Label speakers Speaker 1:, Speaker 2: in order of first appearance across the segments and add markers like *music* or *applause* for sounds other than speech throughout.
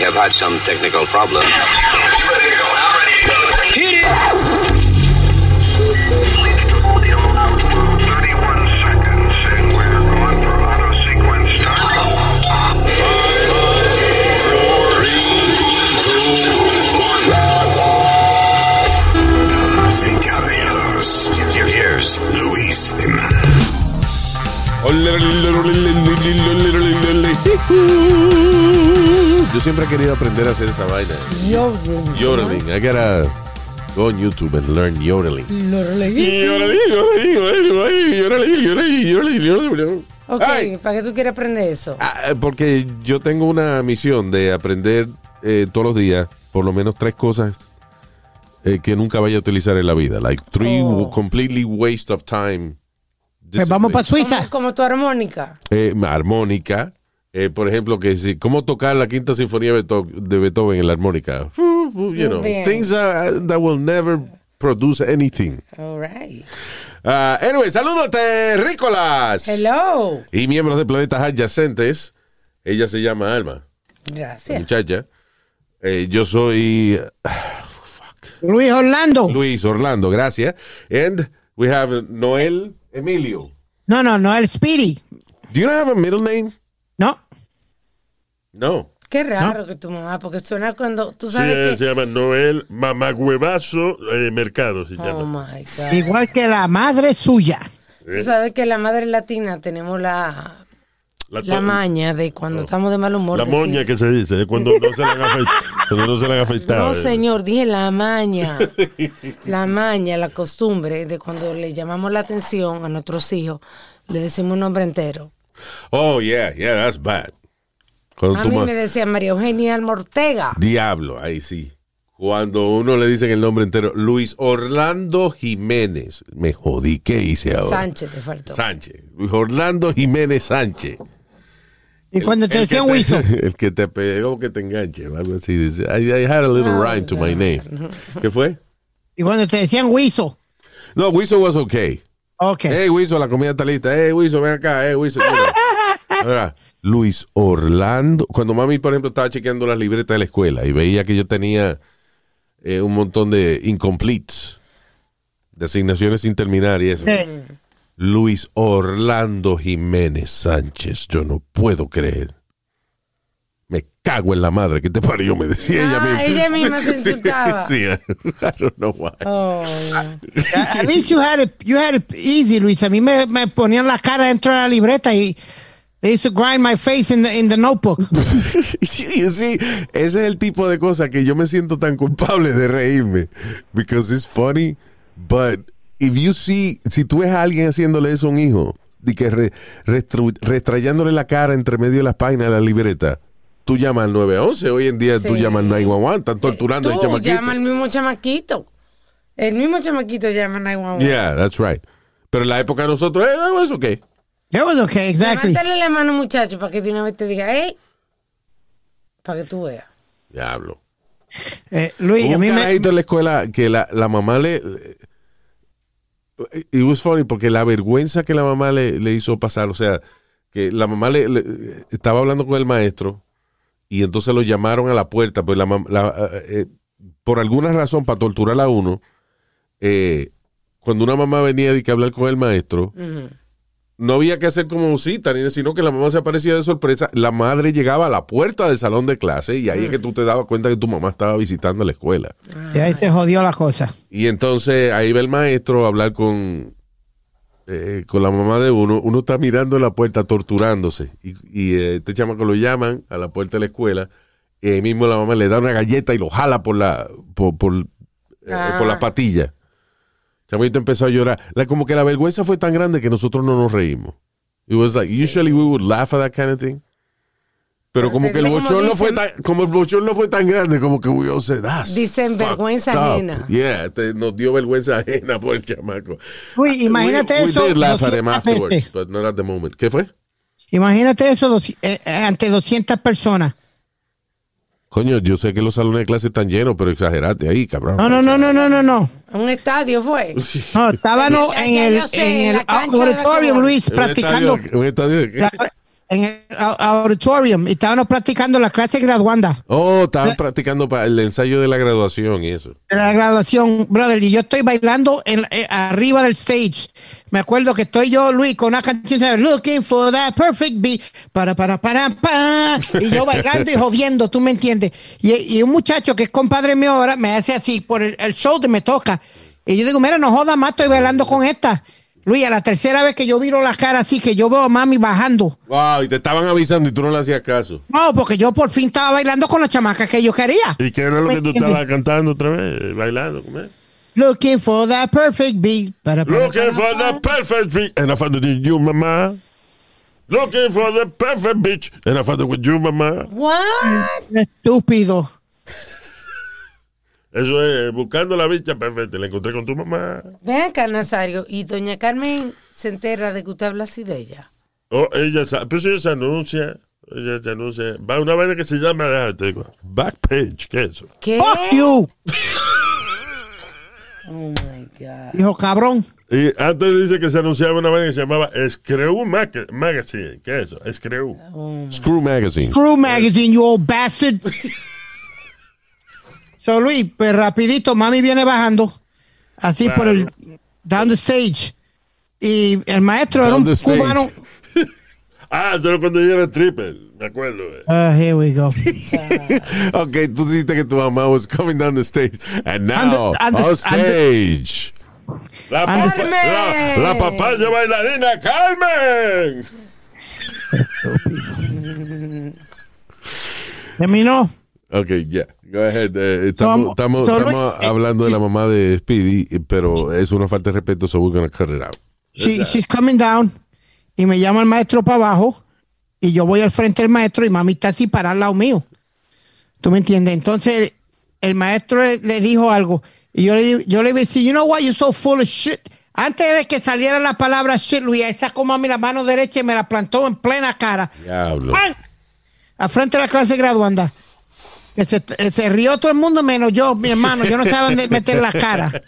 Speaker 1: We have had some technical problems.
Speaker 2: Hit it!
Speaker 3: Damas y caballeros, here's Luis Jimenez.
Speaker 4: Yo siempre he querido aprender a hacer esa vaina. Yodeling. I gotta go on YouTube and learn yodeling.
Speaker 5: Ok,
Speaker 4: Ay.
Speaker 5: ¿para qué tú quieres aprender eso?
Speaker 4: Ah, porque yo tengo una misión de aprender eh, todos los días por lo menos tres cosas eh, que nunca vaya a utilizar en la vida. Like three
Speaker 5: Oh.
Speaker 4: completely waste of time.
Speaker 6: Pues vamos para. Suiza.
Speaker 5: Como, como tu armónica.
Speaker 4: Eh, armónica. Eh, por ejemplo, que si, cómo tocar la quinta sinfonía de Beetho- de Beethoven en la armónica. You know, things uh, that will never produce anything.
Speaker 5: All right.
Speaker 4: Uh, anyway, saludos, terrícolas.
Speaker 5: Hello.
Speaker 4: Y miembros de planetas adyacentes. Ella se llama Alma,
Speaker 5: Gracias.
Speaker 4: muchacha. Eh, yo soy *sighs*
Speaker 6: Luis Orlando.
Speaker 4: Luis Orlando, gracias. And we have Noel Emilio.
Speaker 6: No, no, no, el Speedy.
Speaker 4: Do you not have a middle name?
Speaker 6: No.
Speaker 5: Qué raro que tu mamá, porque suena cuando tú sabes que.
Speaker 7: se llama Noel Mamagüevazo eh, Mercado. Se
Speaker 5: Oh
Speaker 7: llama.
Speaker 5: my God.
Speaker 6: Igual que la madre suya.
Speaker 5: Tú sabes que la madre latina tenemos la,
Speaker 7: La,
Speaker 5: maña de cuando estamos de mal humor.
Speaker 7: la
Speaker 5: decir-
Speaker 7: moña que se dice, de cuando no se la han afeitado. *laughs* cuando no se la han afeitado.
Speaker 5: No,
Speaker 7: eh.
Speaker 5: señor, dije la maña. la maña, la costumbre de cuando le llamamos la atención a nuestros hijos, le decimos un nombre entero.
Speaker 4: Oh, yeah, yeah, that's bad. Cuando
Speaker 5: A
Speaker 4: tú
Speaker 5: mí
Speaker 4: ma-
Speaker 5: me decía María Eugenia Alma Ortega.
Speaker 4: Diablo, ahí sí. Cuando uno le dicen el nombre entero, Luis Orlando Jiménez. Me jodí, ¿qué hice ahora?
Speaker 5: Sánchez te faltó.
Speaker 4: Sánchez. Luis Orlando Jiménez Sánchez.
Speaker 6: Y cuando te decían Wiso. *laughs*
Speaker 4: El que te pegó, que te enganche, o algo así. Dice, I, I had a little rhyme to my
Speaker 5: no.
Speaker 4: name. ¿Qué fue?
Speaker 6: Y cuando te decían Wiso.
Speaker 4: No, Wiso was okay.
Speaker 6: Ok.
Speaker 4: Hey, Wiso, la comida está lista. Hey, Wiso, ven acá. Hey, Wiso. mira. *laughs* Ahora, Luis Orlando. Cuando mami, por ejemplo, estaba chequeando las libretas de la escuela y veía que yo tenía eh, un montón de incompletes, de asignaciones sin terminar y eso. Luis Orlando Jiménez Sánchez. Yo no puedo creer. Me cago en la madre que te parió, me decía ella
Speaker 5: Ah,
Speaker 4: misma.
Speaker 5: ella misma se *laughs* insultaba.
Speaker 4: sí, I don't know why.
Speaker 5: Oh, yeah.
Speaker 6: At least you had it, you had it easy, Luis. A mí me, me ponían la cara dentro de la libreta y they used to grind my face in the, in the notebook. *laughs*
Speaker 4: Sí, sí, ese es el tipo de cosa que yo me siento tan culpable de reírme. Because it's funny, but if you see, si tú ves a alguien haciéndole eso a un hijo, de que re- restru- restrayándole la cara entre medio de las páginas de la libreta, tú llamas al 911. Hoy en día tú llamas al 911, están torturando a
Speaker 5: Tú
Speaker 4: chamaquito.
Speaker 5: llama al mismo chamaquito. El mismo chamaquito llama a 911.
Speaker 4: Yeah, that's right. Pero en la época de nosotros, eh, eso okay.
Speaker 6: That was okay, exactly.
Speaker 5: Levántale la mano, muchacho, para que de una vez te diga, hey, para que tú veas.
Speaker 4: Diablo.
Speaker 6: Eh, Luis,
Speaker 4: Hubo
Speaker 6: a
Speaker 4: un
Speaker 6: mí me,
Speaker 4: carajito en la escuela que la, la mamá le. It was funny porque la vergüenza que la mamá le, le hizo pasar, o sea, que la mamá le, le- estaba hablando con el maestro y entonces lo llamaron a la puerta, pues la, la- eh, por alguna razón, para torturar a uno, eh, cuando una mamá venía de que hablar con el maestro, no había que hacer como cita, ni- sino que la mamá se aparecía de sorpresa. La madre llegaba a la puerta del salón de clase y ahí es que tú te dabas cuenta que tu mamá estaba visitando la escuela.
Speaker 6: y ahí se jodió la cosa.
Speaker 4: Y entonces ahí va el maestro a hablar con, eh, con la mamá de uno. Uno está mirando en la puerta torturándose. Y, y, eh, este chamaco lo llaman a la puerta de la escuela. Y ahí mismo la mamá le da una galleta y lo jala por la, por, por, eh,
Speaker 5: Ah.
Speaker 4: por la patilla. El chamito empezó a llorar. La, como que la vergüenza fue tan grande que nosotros no nos reímos. It was like, usually we would laugh at that kind of thing. Pero como que el bochorno fue tan, como el bochorno fue tan grande, como que we all said, "That's
Speaker 5: Dicen vergüenza
Speaker 4: up".
Speaker 5: ajena.
Speaker 4: Yeah, te- nos dio vergüenza ajena por el chamaco.
Speaker 6: Luis, imagínate
Speaker 4: we,
Speaker 6: eso.
Speaker 4: We did laugh at him
Speaker 6: 200
Speaker 4: afterwards,
Speaker 6: veces.
Speaker 4: but not at the moment. ¿Qué fue?
Speaker 6: Imagínate eso eh, eh, ante 200 personas.
Speaker 4: Coño, yo sé que los salones de clase están llenos, pero exagerate ahí, cabrón.
Speaker 6: No, no, no, no, no, no, no.
Speaker 5: Un estadio fue. *laughs*
Speaker 6: No, estábamos en el, en el
Speaker 5: basquetbol.
Speaker 6: Luis,
Speaker 4: Un
Speaker 6: practicando.
Speaker 4: estadio- un estadio de-
Speaker 6: La- en el au- auditorium y estábamos practicando la clase graduanda
Speaker 4: Oh, estaban practicando para el ensayo de la graduación y eso.
Speaker 6: de la graduación, brother, y yo estoy bailando en, eh, arriba del stage. Me acuerdo que estoy yo, Luis, con una canción, ¿sabes? Looking for that perfect beat, para, para, para, para, y yo bailando y jodiendo, tú me entiendes. Y, y un muchacho que es compadre mío ahora me hace así, por el, el shoulder me toca. Y yo digo, mira, no joda más, estoy bailando con esta. Luis, a la tercera vez que yo viro la cara así, que yo veo a mami bajando.
Speaker 4: Wow, y te estaban avisando y tú no le hacías caso.
Speaker 6: No, porque yo por fin estaba bailando con la chamaca que yo quería.
Speaker 7: ¿Y qué era lo que tú estabas cantando otra vez? Bailando, ¿cómo es?
Speaker 6: Looking for that perfect beat. Para, para,
Speaker 7: Looking for the perfect beach. And I found it in you, mamá. Looking for the perfect beach. And I found it with you, mamá.
Speaker 5: What?
Speaker 6: Estúpido.
Speaker 7: Eso es, buscando la bicha perfecta. La encontré con tu mamá.
Speaker 5: Ven acá, Nazario. Y doña Carmen se entera de que usted habla así de ella.
Speaker 7: Oh, ella sabe. Pero ella se anuncia. Ella se anuncia. Va a una vaina que se llama, déjate, te digo, Backpage. ¿Qué es eso?
Speaker 5: ¿Qué?
Speaker 6: Fuck you, *laughs*
Speaker 5: Oh my God.
Speaker 6: hijo cabrón.
Speaker 7: Y antes dice que se anunciaba una vaina que se llamaba Screw Mac- Magazine. ¿Qué es eso? Screw.
Speaker 4: Screw Magazine.
Speaker 6: Crew Magazine, you old bastard. *laughs* So, Luis, pues rapidito, mami viene bajando, así por el, down the stage. Y el maestro era
Speaker 4: Down
Speaker 6: un
Speaker 4: the stage.
Speaker 6: cubano. *laughs*
Speaker 7: Ah, eso era cuando yo era stripper. Me acuerdo. eh.
Speaker 6: Ah, here we go. *laughs*
Speaker 4: Ok, tú dijiste que tu mamá was coming down the stage. And now,
Speaker 6: And the- and the-
Speaker 4: on stage.
Speaker 7: La, papa- la, la papaya bailarina Carmen. *laughs*
Speaker 6: Terminó.
Speaker 4: Ok, ya. Go ahead. Eh, estamos
Speaker 6: Vamos.
Speaker 4: estamos-
Speaker 6: So,
Speaker 4: estamos
Speaker 6: Luis, eh,
Speaker 4: hablando de la mamá de Speedy, eh, pero es una falta de respeto, so we're gonna cut it out.
Speaker 6: She- she's coming down. Y me llama el maestro para abajo. Y yo voy al frente del maestro y mami está así para al lado mío. ¿Tú me entiendes? Entonces el maestro le, le dijo algo. Y yo le, yo le dije, you know why you're so full of shit. Antes de que saliera la palabra shit, Luis, sacó mami la mano derecha y me la plantó en plena cara.
Speaker 4: Diablo.
Speaker 6: Al frente de la clase graduanda. Que Se, se rió todo el mundo menos yo, mi hermano. Yo no sabía dónde meter la cara. *laughs*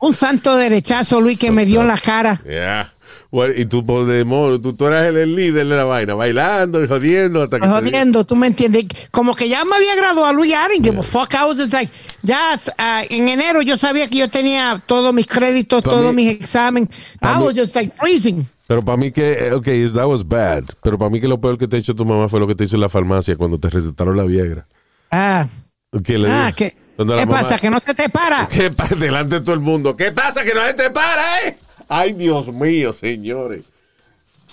Speaker 6: Un santo derechazo, Luis, que me dio en la cara.
Speaker 4: Yeah. Y tú, por demonio, tú, tú eras el, el líder de la vaina, bailando y jodiendo hasta que.
Speaker 6: Jodiendo, tú me entiendes. Como que ya me había graduado Luis I didn't give a fuck. I was just like, ya ah, en enero yo sabía que yo tenía todos mis créditos,
Speaker 4: Pa'
Speaker 6: todos
Speaker 4: mí-
Speaker 6: mis exámenes. I
Speaker 4: mí-
Speaker 6: was just like freezing.
Speaker 4: Pero para mí que, eh, ok, that was bad. Pero para mí que lo peor que te ha hecho tu mamá fue lo que te hizo en la farmacia cuando te recetaron la Viagra.
Speaker 6: Ah,
Speaker 4: Que le
Speaker 6: ah
Speaker 4: dijo-
Speaker 6: ¿qué, ¿qué
Speaker 4: mamá-
Speaker 6: pasa? Que no se te para. *laughs*
Speaker 4: ¿Qué pasa? Delante de todo el mundo. ¿Qué pasa? Que no se te para, ¿eh? Ay, Dios mío, señores.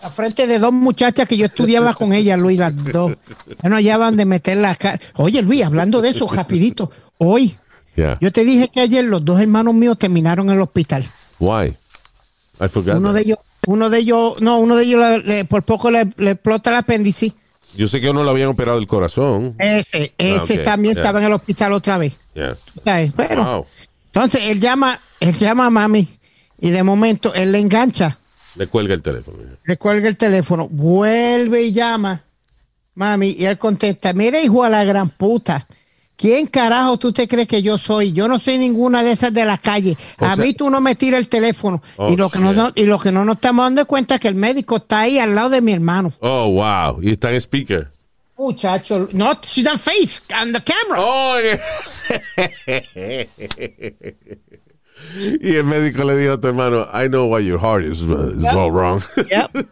Speaker 6: A frente de dos muchachas que yo estudiaba con ellas, Luis, las dos. Ya no hallaban de meter la cara. Oye, Luis, hablando de eso, rapidito. Hoy,
Speaker 4: Yeah.
Speaker 6: yo te dije que ayer los dos hermanos míos terminaron en el hospital.
Speaker 4: Why? I forgot.
Speaker 6: Uno
Speaker 4: that.
Speaker 6: de ellos, uno de ellos, no, uno de ellos le- le- por poco le, le explota el apéndice.
Speaker 4: Yo sé que uno le habían operado el corazón.
Speaker 6: Ese, ese
Speaker 4: ok,
Speaker 6: también estaba en el hospital otra vez.
Speaker 4: Yeah.
Speaker 6: Bueno,
Speaker 4: Wow.
Speaker 6: entonces él llama, él llama a mami y de momento él le engancha,
Speaker 4: Le cuelga el teléfono.
Speaker 6: le cuelga el teléfono, vuelve y llama, mami, y él contesta, mira hijo a la gran puta, ¿quién carajo tú te crees que yo soy? Yo no soy ninguna de esas de la calle.
Speaker 4: O
Speaker 6: a
Speaker 4: sea-
Speaker 6: mí tú no me tiras el teléfono.
Speaker 4: Oh,
Speaker 6: y, lo que no, y lo que no nos estamos dando cuenta es que el médico está ahí al lado de mi hermano.
Speaker 4: Oh, wow. Y está en speaker.
Speaker 6: Muchacho, no, she's on face, on the camera.
Speaker 4: Oh, *laughs* y el médico le dijo a tu hermano, I know why your heart is, uh, is all wrong.
Speaker 6: Yep.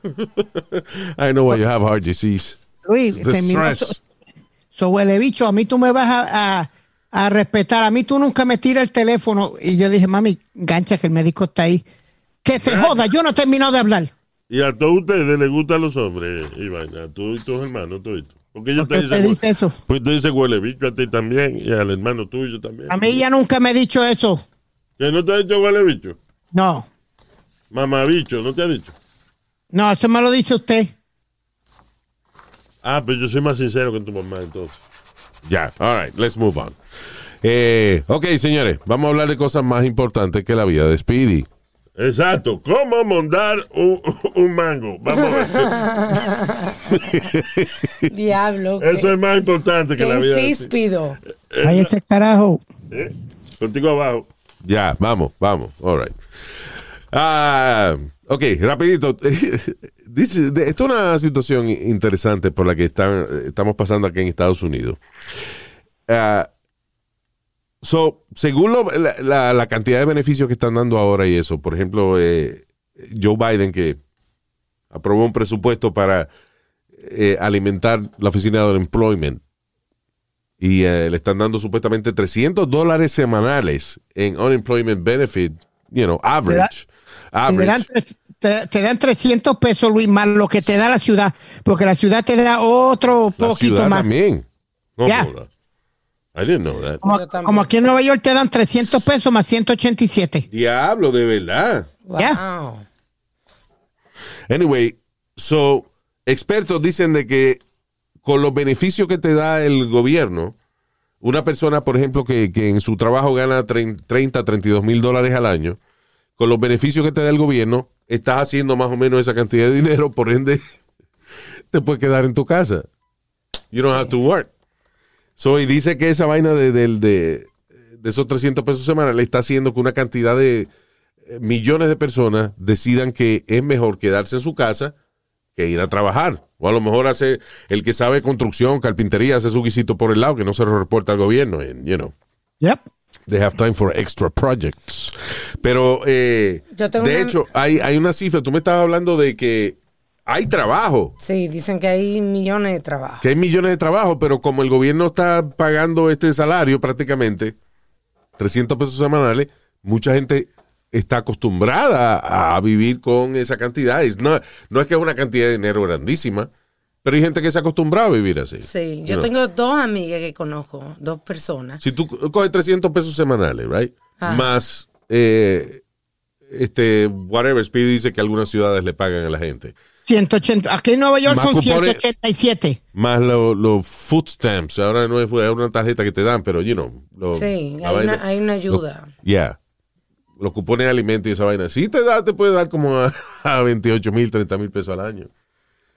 Speaker 6: *laughs*
Speaker 4: I know why you have heart disease.
Speaker 6: Luis,
Speaker 4: The stress.
Speaker 6: So, huele bicho, a mí tú me vas a, a- a respetar. A mí tú nunca me tiras el teléfono. Y yo dije, mami, gancha que el médico está ahí. Que se joda, yo no he terminado de hablar.
Speaker 7: Y a todos ustedes les gustan los hombres, Iván. A tú y tus hermanos, tú y tú. Porque ellos
Speaker 6: ¿Por
Speaker 7: te
Speaker 6: qué te
Speaker 7: dicen.
Speaker 6: dice eso?
Speaker 7: Pues te dice huele bicho a ti también y al hermano tuyo también.
Speaker 6: A mí ella nunca me ha dicho eso.
Speaker 7: ¿Que no te ha dicho huele bicho?
Speaker 6: No,
Speaker 7: Mamá bicho, ¿no te ha dicho?
Speaker 6: no, eso me lo dice usted.
Speaker 7: Ah, pero yo soy más sincero que tu mamá entonces.
Speaker 4: Ya, all right, let's move on. Eh, ok, señores, vamos a hablar de cosas más importantes que la vida de Speedy.
Speaker 7: Exacto. ¿Cómo mondar un, un mango? Vamos a ver. *laughs*
Speaker 5: Diablo.
Speaker 7: Eso es más importante que la vida. de
Speaker 5: insíspido.
Speaker 6: Ay, ese carajo.
Speaker 7: ¿Eh? Contigo abajo.
Speaker 4: Ya, vamos, vamos, all right. Ah, Ok, rapidito. *laughs* Esta es una situación interesante por la que están, estamos pasando aquí en Estados Unidos. Ah, so, según lo- la, la- la cantidad de beneficios que están dando ahora y eso, por ejemplo, eh, Joe Biden que aprobó un presupuesto para eh, alimentar la oficina de employment y eh, le están dando supuestamente 300 dólares semanales en unemployment benefit, you know, average.
Speaker 6: Te dan, te, te dan 300 pesos, Luis, más lo que te da la ciudad, porque la ciudad te da otro
Speaker 4: La
Speaker 6: poquito
Speaker 4: ciudad
Speaker 6: más.
Speaker 4: también. No
Speaker 6: Yeah.
Speaker 4: I didn't know that.
Speaker 6: Como, como aquí en Nueva York te dan 300 pesos más 187.
Speaker 4: Diablo, de verdad.
Speaker 5: Wow.
Speaker 4: Anyway, so, expertos dicen de que con los beneficios que te da el gobierno, una persona, por ejemplo, que, que en su trabajo gana 30, 32 mil dólares al año, con los beneficios que te da el gobierno, estás haciendo más o menos esa cantidad de dinero, por ende, *laughs* te puedes quedar en tu casa. You don't have to work. So, y dice que esa vaina de, de, de esos 300 pesos semanales está haciendo que una cantidad de eh, millones de personas decidan que es mejor quedarse en su casa que ir a trabajar. O a lo mejor hace el que sabe construcción, carpintería, hace su guisito por el lado que no se lo reporta al gobierno. And, you know,
Speaker 6: Yep.
Speaker 4: they have time for extra projects. Pero, eh,
Speaker 5: Yo tengo
Speaker 4: de
Speaker 5: una-
Speaker 4: hecho, hay, hay una cifra. Tú me estabas hablando de que hay trabajo,
Speaker 5: Sí, dicen que hay millones de trabajos.
Speaker 4: que hay millones de trabajos, pero como el gobierno está pagando este salario prácticamente, 300 pesos semanales, mucha gente está acostumbrada a, vivir con esa cantidad. Es- no, no es que es una cantidad de dinero grandísima, pero hay gente que se ha acostumbrado a vivir así.
Speaker 5: Sí,
Speaker 4: You
Speaker 5: yo
Speaker 4: know.
Speaker 5: tengo dos amigas que conozco, dos personas.
Speaker 4: Si tú coges 300 pesos semanales, right?
Speaker 5: Ajá.
Speaker 4: Más, eh, este, whatever, Speedy dice que algunas ciudades le pagan a la gente.
Speaker 6: 180. Aquí en Nueva York
Speaker 4: Más
Speaker 6: son
Speaker 4: cupones.
Speaker 6: 187.
Speaker 4: Más los los food stamps. Ahora no es una tarjeta que te dan, pero, you know. lo-
Speaker 5: Sí, hay una, hay una ayuda.
Speaker 4: Ya. Los cupones de alimento y esa vaina. Sí te da, te puede dar como a, *laughs* a 28 mil, 30 mil pesos al año.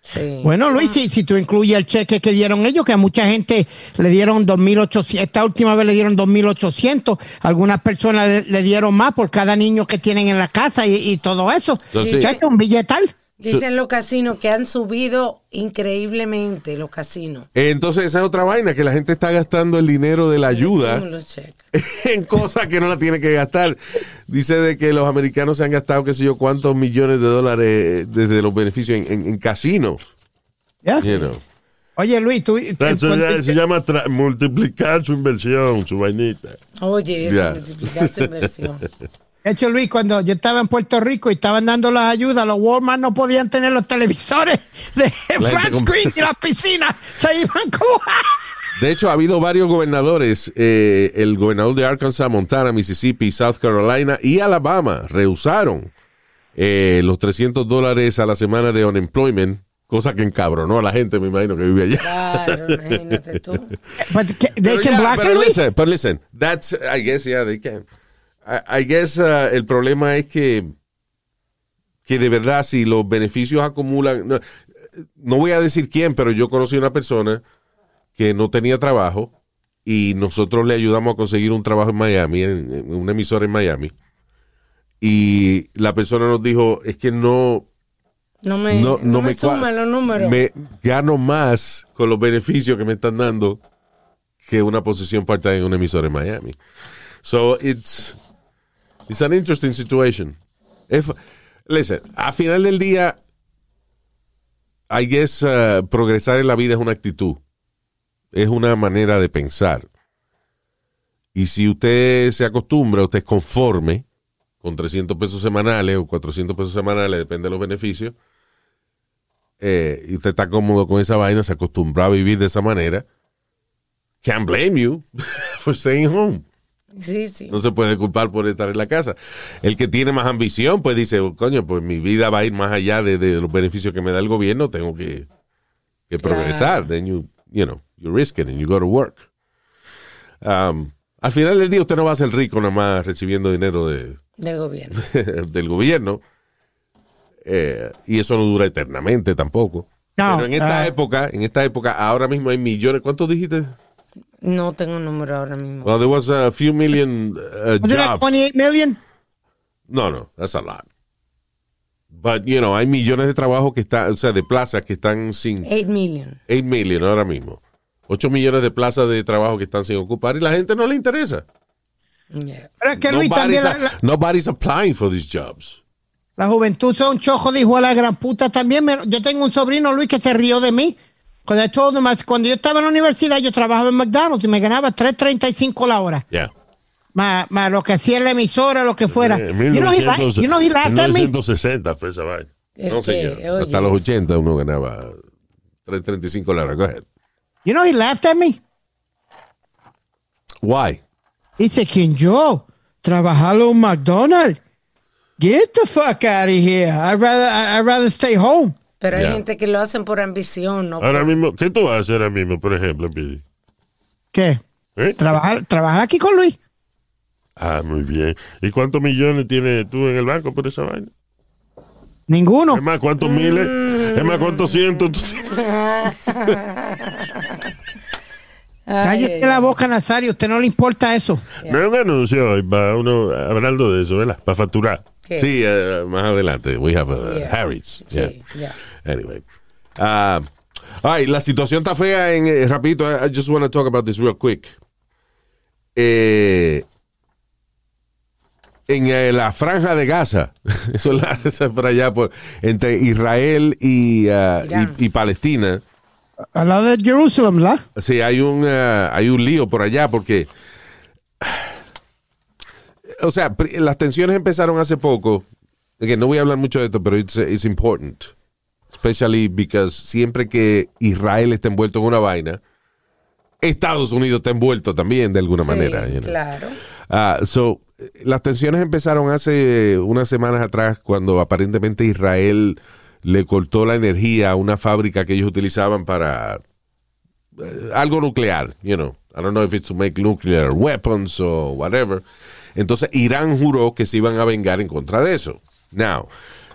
Speaker 5: Sí.
Speaker 6: Bueno, Luis, si, si tú incluyes el cheque que dieron ellos, que a mucha gente le dieron 2.800, esta última vez le dieron 2.800, algunas personas le, le dieron más por cada niño que tienen en la casa y, y todo eso.
Speaker 4: Entonces-
Speaker 6: Chacho, un billetal.
Speaker 5: Dicen los casinos que han subido increíblemente los casinos.
Speaker 4: Eh, Entonces, esa es otra vaina, que la gente está gastando el dinero de la ayuda *laughs* en cosas que no la tiene que gastar. Dice de que los americanos se han gastado, qué sé yo, cuántos millones de dólares desde los beneficios en, en- en casinos. know.
Speaker 6: Oye, Luis, tú...
Speaker 7: Eso ya- se llama multiplicar su inversión, su vainita.
Speaker 5: Oye, eso
Speaker 4: Ya.
Speaker 5: multiplicar su inversión. *laughs*
Speaker 6: De hecho, Luis, cuando yo estaba en Puerto Rico y estaban dando las ayudas, los Walmart no podían tener los televisores de
Speaker 4: La
Speaker 6: flat screen y las piscinas se iban como...
Speaker 4: De hecho, ha habido varios gobernadores, eh, el gobernador de Arkansas, Montana, Mississippi, South Carolina y Alabama rehusaron eh, los 300 dólares a la semana de unemployment, cosa que encabronó a la gente, me imagino, que vive allá.
Speaker 5: Claro, imagínate tú.
Speaker 6: But they
Speaker 4: Pero
Speaker 6: can
Speaker 4: ya, pero listen, but listen, that's, I guess, yeah, they can. I, I guess uh, el problema es que, que de verdad, si los beneficios acumulan, no, no voy a decir quién, pero yo conocí una persona que no tenía trabajo y nosotros le ayudamos a conseguir un trabajo en Miami, en, en una emisora en Miami. Y la persona nos dijo, es que no,
Speaker 5: No me,
Speaker 4: no, no me, cua-
Speaker 5: suman los números.
Speaker 4: Me gano más con los beneficios que me están dando que una posición part-time en una emisora en Miami. So it's it's an interesting situation. If, listen, a final del día, I guess uh, progresar en la vida es una actitud, es una manera de pensar. Y si usted se acostumbra, usted es conforme con 300 pesos semanales o 400 pesos semanales, depende de los beneficios, eh, y usted está cómodo con esa vaina, se acostumbra a vivir de esa manera, can't blame you *laughs* for staying home.
Speaker 5: Sí, sí.
Speaker 4: No se puede culpar por estar en la casa. El que tiene más ambición, pues dice, "Oh, coño, pues mi vida va a ir más allá de, de los beneficios que me da el gobierno, tengo que, que
Speaker 5: Claro.
Speaker 4: progresar. Then you, you know, you risk it and you go to work. Um, al final del día usted no va a ser rico nada más recibiendo dinero de,
Speaker 5: Del gobierno. *laughs*
Speaker 4: del gobierno. Eh, y eso no dura eternamente tampoco.
Speaker 6: No,
Speaker 4: Pero en esta
Speaker 6: ah.
Speaker 4: época, en esta época, ahora mismo hay millones. ¿Cuántos dijiste?
Speaker 5: No tengo un número ahora mismo.
Speaker 4: Well, there was a few million uh, jobs.
Speaker 6: 28 million?
Speaker 4: No, no, that's a lot. But, you know, hay millones de trabajos que están, o sea, de plazas que están sin
Speaker 5: 8 million.
Speaker 4: 8 million ahora mismo. 8 millones de plazas de trabajo que están sin ocupar y la gente no le interesa.
Speaker 5: Yeah.
Speaker 6: Pero es que Luis
Speaker 4: Nobody's,
Speaker 6: también, la,
Speaker 4: a-
Speaker 6: la-
Speaker 4: nobody's applying for these jobs.
Speaker 6: la juventud son chojo de hijo a la gran puta también. me- yo tengo un sobrino, Luis, que se rió de mí. Cuando, I told him, cuando yo estaba en la universidad, yo trabajaba en McDonald's y me ganaba 3.35 la hora.
Speaker 4: Yeah.
Speaker 6: Más, más lo que hacía en la emisora, lo que fuera.
Speaker 7: Eh,
Speaker 6: you, know he, la-
Speaker 7: 1900
Speaker 6: you know he laughed at me?
Speaker 7: 1960 fue esa vaina.
Speaker 5: El
Speaker 4: No, señor.
Speaker 5: oye,
Speaker 4: Hasta los 80 uno ganaba 3.35 la hora. Go ahead.
Speaker 6: You know he laughed at me?
Speaker 4: Why?
Speaker 6: Dice, ¿quién yo? Trabajar en McDonald's. Get the fuck out of here. I'd rather, I- I'd rather stay home.
Speaker 5: Pero hay
Speaker 4: Yeah.
Speaker 5: gente que lo hacen por ambición, ¿no?
Speaker 7: Ahora mismo, ¿qué tú vas a hacer ahora mismo, por ejemplo, Pidi?
Speaker 6: ¿Qué?
Speaker 7: ¿Eh?
Speaker 6: Trabajar, trabajar aquí con Luis.
Speaker 7: Ah, muy bien. ¿Y cuántos millones tienes tú en el banco por esa vaina?
Speaker 6: Ninguno.
Speaker 7: Es más, ¿cuántos miles? Es más, ¿cuántos cientos tú tienes? *laughs*
Speaker 6: Cállate la boca, Nazario. usted no le importa eso.
Speaker 7: No es un anuncio hoy, va uno hablando de eso, ¿verdad? Para facturar.
Speaker 5: ¿Qué?
Speaker 4: Sí, eh, más adelante. We have uh,
Speaker 5: Yeah.
Speaker 4: Harry's.
Speaker 5: Sí,
Speaker 4: Yeah.
Speaker 5: yeah.
Speaker 4: Anyway. Uh, all right, la situación está fea en eh, rapidito. I, I just want to talk about this real quick. Eh, en eh, la franja de Gaza, *laughs* eso es la- por allá por entre Israel y, uh, y, y Palestina.
Speaker 6: Al lado de Jerusalén, ¿verdad?
Speaker 4: Sí, hay un, uh, hay un lío por allá porque. O sea, las tensiones empezaron hace poco. Que no voy a hablar mucho de esto, pero it's, it's important. Especially because siempre que Israel está envuelto en una vaina, Estados Unidos está envuelto también de alguna
Speaker 5: Sí,
Speaker 4: manera. you know.
Speaker 5: Claro.
Speaker 4: Ah, so, las tensiones empezaron hace unas semanas atrás cuando aparentemente Israel le cortó la energía a una fábrica que ellos utilizaban para eh, algo nuclear, you know. I don't know if it's to make nuclear weapons or whatever. Entonces Irán juró que se iban a vengar en contra de eso. Now,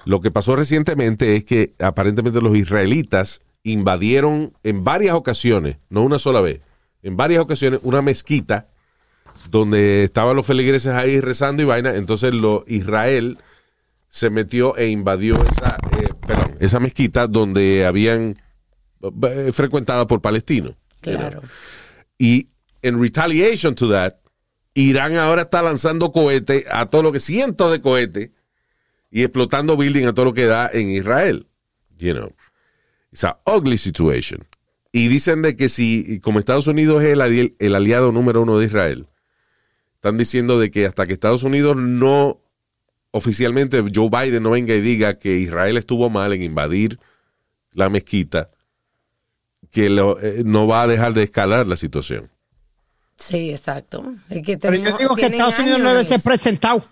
Speaker 4: lo que pasó recientemente es que aparentemente los israelitas invadieron en varias ocasiones, no una sola vez, en varias ocasiones una mezquita donde estaban los feligreses ahí rezando y vaina. Entonces lo, Israel se metió e invadió esa, eh, perdón, esa mezquita donde habían eh, frecuentada por palestinos. you know.
Speaker 5: Claro.
Speaker 4: Y en retaliation to that, Irán ahora está lanzando cohetes a todo lo que cientos de cohetes y explotando building a todo lo que da en Israel. You know, it's a ugly situation. Y dicen de que si, como Estados Unidos es el, ali- el aliado número uno de Israel, están diciendo de que hasta que Estados Unidos no oficialmente Joe Biden no venga y diga que Israel estuvo mal en invadir la mezquita, que lo- eh, no va a dejar de escalar la situación.
Speaker 5: Sí, exacto. Es que
Speaker 6: Pero yo digo que Estados Unidos no debe ser presentado.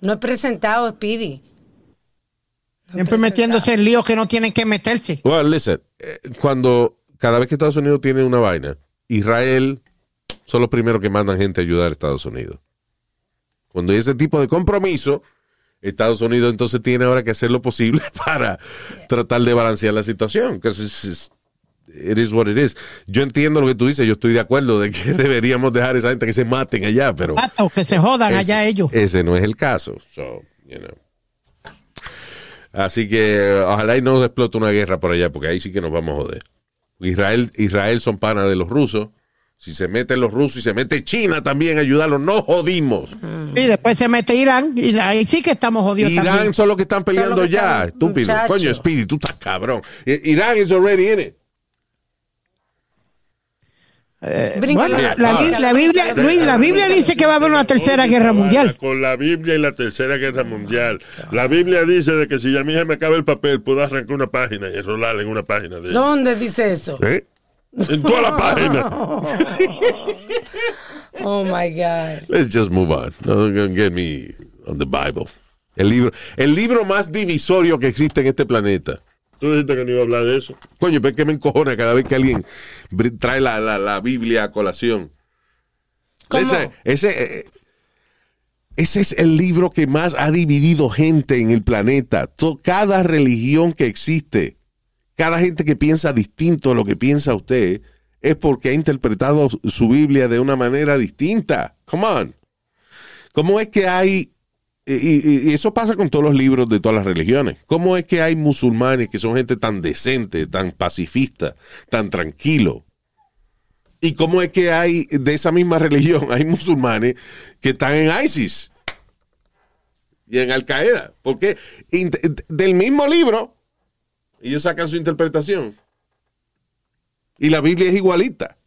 Speaker 5: No es presentado, Speedy.
Speaker 6: Siempre metiéndose en líos que no tienen que meterse.
Speaker 4: Well, listen, eh, cuando cada vez que Estados Unidos tiene una vaina, Israel son los primeros que mandan gente a ayudar a Estados Unidos. Cuando hay ese tipo de compromiso, Estados Unidos entonces tiene ahora que hacer lo posible *laughs* para tratar de balancear la situación. Que it is what it is. Yo entiendo lo que tú dices, yo estoy de acuerdo de que *laughs* deberíamos dejar a esa gente que se maten allá, pero
Speaker 6: que se jodan
Speaker 4: ese-
Speaker 6: allá ellos.
Speaker 4: Ese no es el caso. So, you know. Así que ojalá y no explote una guerra por allá, porque ahí sí que nos vamos a joder. Israel, Israel son panas de los rusos. Si se meten los rusos y se mete China también a ayudarlos, no jodimos.
Speaker 6: Y después se mete Irán y ahí sí que estamos jodidos
Speaker 4: Irán
Speaker 6: también.
Speaker 4: son los que están peleando
Speaker 5: que
Speaker 4: ya,
Speaker 5: están,
Speaker 4: estúpido.
Speaker 5: muchacho.
Speaker 4: Coño, Speedy, tú estás cabrón. Irán is already in it.
Speaker 6: Bueno, la, Bi- la Biblia, Luis, la Biblia dice que va a haber una tercera guerra mundial.
Speaker 7: Con la Biblia y la tercera guerra mundial. La Biblia dice de que si a mí se me acaba el papel, puedo arrancar una página y enrolarla en una página de
Speaker 5: ¿Dónde dice eso?
Speaker 7: ¿Eh? En toda la página. *laughs*
Speaker 5: Oh my God.
Speaker 4: Let's just move on. Don't get me on the Bible. El libro, el libro más divisorio que existe en este planeta.
Speaker 7: Tú dijiste que no iba a hablar de eso.
Speaker 4: Coño, pero es que me encojona cada vez que alguien trae la, la- la Biblia a colación.
Speaker 5: ¿Cómo?
Speaker 4: Ese, ese, eh, ese es el libro que más ha dividido gente en el planeta. Cada religión que existe, cada gente que piensa distinto a lo que piensa usted, es porque ha interpretado su Biblia de una manera distinta. Come on. ¿Cómo es que hay y, y- eso pasa con todos los libros de todas las religiones. ¿Cómo es que hay musulmanes que son gente tan decente, tan pacifista, tan tranquilo? ¿Y cómo es que hay de esa misma religión, hay musulmanes que están en ISIS y en Al Qaeda? Porque del mismo libro, ellos sacan su interpretación. Y la Biblia es igualita.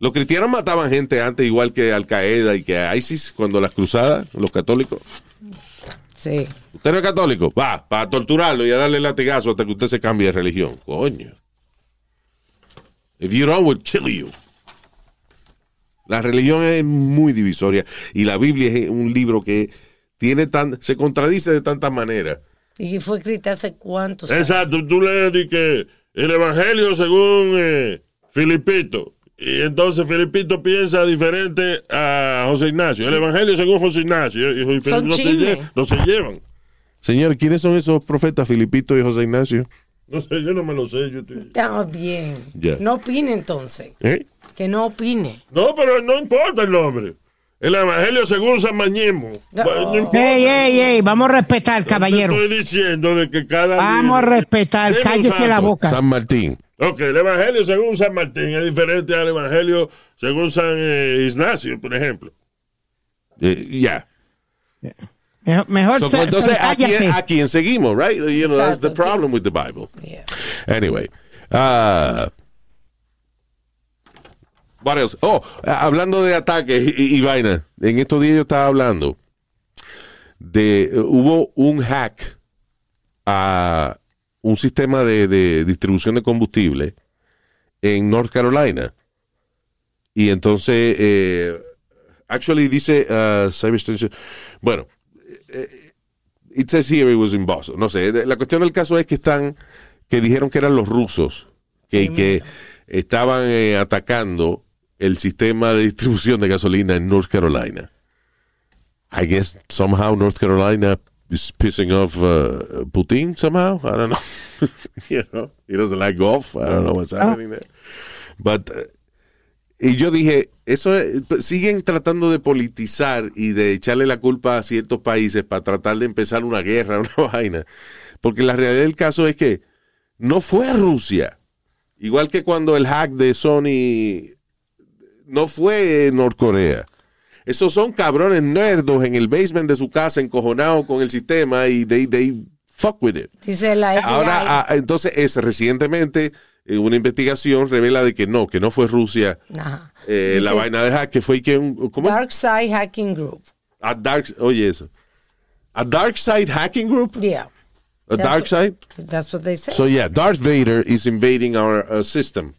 Speaker 4: Los cristianos mataban gente antes, igual que Al Qaeda y que ISIS, cuando las cruzadas, los católicos.
Speaker 5: Sí.
Speaker 4: Usted no es católico, va, para torturarlo y a darle latigazo hasta que usted se cambie de religión. Coño. If you don't, we'll kill you. La religión es muy divisoria y la Biblia es un libro que tiene tan, se contradice de tantas maneras.
Speaker 5: Y fue escrita hace cuántos años.
Speaker 7: Exacto, tú lees que el evangelio según eh, Filipito. Y entonces Filipito piensa diferente a José Ignacio. El evangelio según José Ignacio. Y,
Speaker 5: Son
Speaker 7: no, se no se llevan.
Speaker 4: Señor, ¿quiénes son esos profetas, Filipito y José Ignacio?
Speaker 7: No sé, yo no me lo sé. Yo estoy-
Speaker 5: Está bien. No opine entonces.
Speaker 7: ¿Eh?
Speaker 5: Que no opine.
Speaker 7: No, pero no importa el nombre. El evangelio según San Mañemo.
Speaker 5: No.
Speaker 7: No importa.
Speaker 6: Ey, ey, ey, vamos a respetar, caballero.
Speaker 7: Te estoy diciendo de que cada.
Speaker 6: Vamos a respetar, cállese la boca.
Speaker 4: San Martín.
Speaker 7: Ok, el evangelio según San Martín es diferente al evangelio según San eh, Ignacio, por ejemplo.
Speaker 4: Eh, Ya.
Speaker 6: Mejor, mejor
Speaker 4: So, entonces, ¿a quién,
Speaker 6: cállate.
Speaker 4: a quién seguimos, right? You know, that's the problem with the Bible.
Speaker 5: Yeah.
Speaker 4: Anyway. ah, what else? Oh, hablando de ataques y, y vaina. En estos días yo estaba hablando de. hubo un hack a un sistema de, de distribución de combustible en North Carolina. Y entonces. eh, actually dice. cyber extension- bueno. eh, It says here it was in Boston. No sé. La cuestión del caso es que están. Que dijeron que eran los rusos. Que, que estaban eh, atacando el sistema de distribución de gasolina en North Carolina. I guess somehow North Carolina is pissing off uh, Putin somehow. I don't know. *laughs* you know, he doesn't like golf. I don't know what's happening there. But uh, y yo dije, eso es- siguen tratando de politizar y de echarle la culpa a ciertos países para tratar de empezar una guerra, *laughs* una vaina. Porque la realidad del caso es que no fue Rusia. Igual que cuando el hack de Sony no fue Norcorea. Esos son cabrones nerdos en el basement de su casa encojonados con el sistema y they, they fuck with it.
Speaker 5: Dice la FBI.
Speaker 4: Ahora, ah, entonces, es recientemente eh, una investigación revela de que no, que no fue Rusia eh,
Speaker 5: Dice
Speaker 4: la vaina de hack, que fue ¿cómo?
Speaker 5: Dark Side Hacking Group.
Speaker 4: A dark, oye eso. A dark side hacking group?
Speaker 5: Yeah.
Speaker 4: A
Speaker 5: That's
Speaker 4: dark
Speaker 5: what-
Speaker 4: side?
Speaker 5: That's what they say.
Speaker 4: So yeah, Darth Vader is invading our uh, system.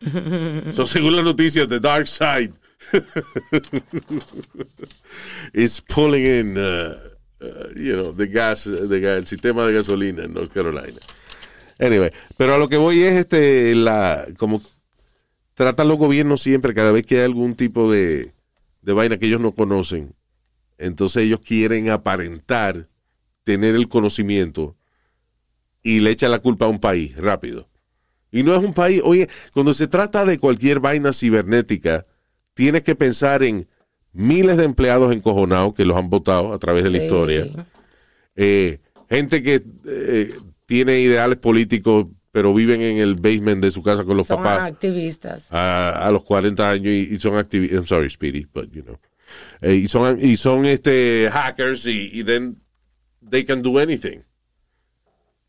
Speaker 4: *laughs* so según las noticias, the dark side *laughs* is pulling in, uh, uh, you know, the gas, the gas, el sistema de gasolina en North Carolina. Anyway, pero a lo que voy es este, la, como tratan los gobiernos siempre, cada vez que hay algún tipo de, de vaina que ellos no conocen, entonces ellos quieren aparentar tener el conocimiento y le echan la culpa a un país rápido. Y no es un país, oye, cuando se trata de cualquier vaina cibernética, tienes que pensar en miles de empleados encojonados que los han votado a través de la
Speaker 5: Sí.
Speaker 4: historia. Eh, gente que eh, tiene ideales políticos, pero viven en el basement de su casa con los
Speaker 5: Son
Speaker 4: papás
Speaker 5: activistas.
Speaker 4: a, a los 40 años y, y son activistas. I'm sorry, Speedy, but you know. Eh, y son, y son este, hackers y, y then they can do anything.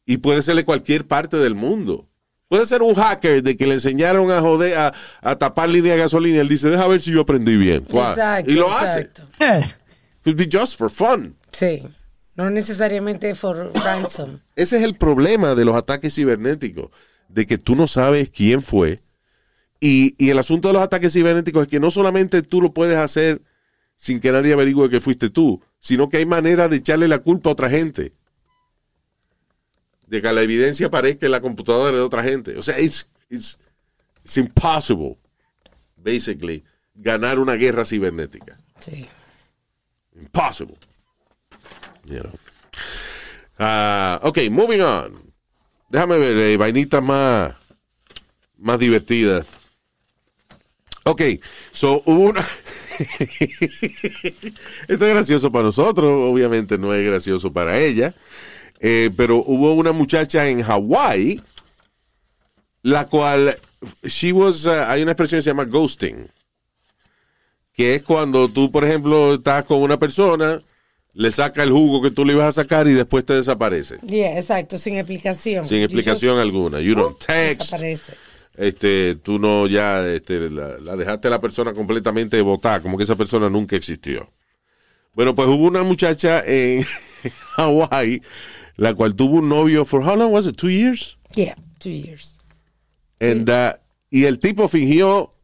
Speaker 4: Y puede ser de cualquier parte del mundo. Puede ser un hacker de que le enseñaron a joder, a, a tapar línea de gasolina. y Él dice, deja ver si yo aprendí bien.
Speaker 5: Exacto.
Speaker 4: y lo
Speaker 5: exacto.
Speaker 4: hace.
Speaker 6: Eh,
Speaker 4: Could be just for fun.
Speaker 5: Sí. No necesariamente for ransom.
Speaker 4: Ese es el problema de los ataques cibernéticos, de que tú no sabes quién fue. Y, y el asunto de los ataques cibernéticos es que no solamente tú lo puedes hacer sin que nadie averigüe que fuiste tú, sino que hay manera de echarle la culpa a otra gente. De que la evidencia parezca en la computadora de otra gente. O sea, it's, it's, it's impossible, basically, ganar una guerra cibernética.
Speaker 5: Sí.
Speaker 4: Impossible. You know. Ah, ok, moving on. Déjame ver, eh, vainitas más, más divertidas. Ok, so hubo una. *laughs* Esto es gracioso para nosotros, obviamente no es gracioso para ella. Eh, pero hubo una muchacha en Hawái, la cual, she was, uh, hay una expresión que se llama ghosting, que es cuando tú, por ejemplo, estás con una persona, le saca el jugo que tú le ibas a sacar y después te desaparece.
Speaker 5: Yeah, exacto, sin explicación.
Speaker 4: Sin explicación alguna. You don't
Speaker 5: ¡Oh!
Speaker 4: text.
Speaker 5: Desaparece.
Speaker 4: Este, tú no ya este, la, la dejaste a la persona completamente botada, como que esa persona nunca existió. Bueno, pues hubo una muchacha en *laughs* Hawái, la cual tuvo un novio for how long was it? Two years?
Speaker 5: Yeah, two years.
Speaker 4: And, uh, y el tipo fingió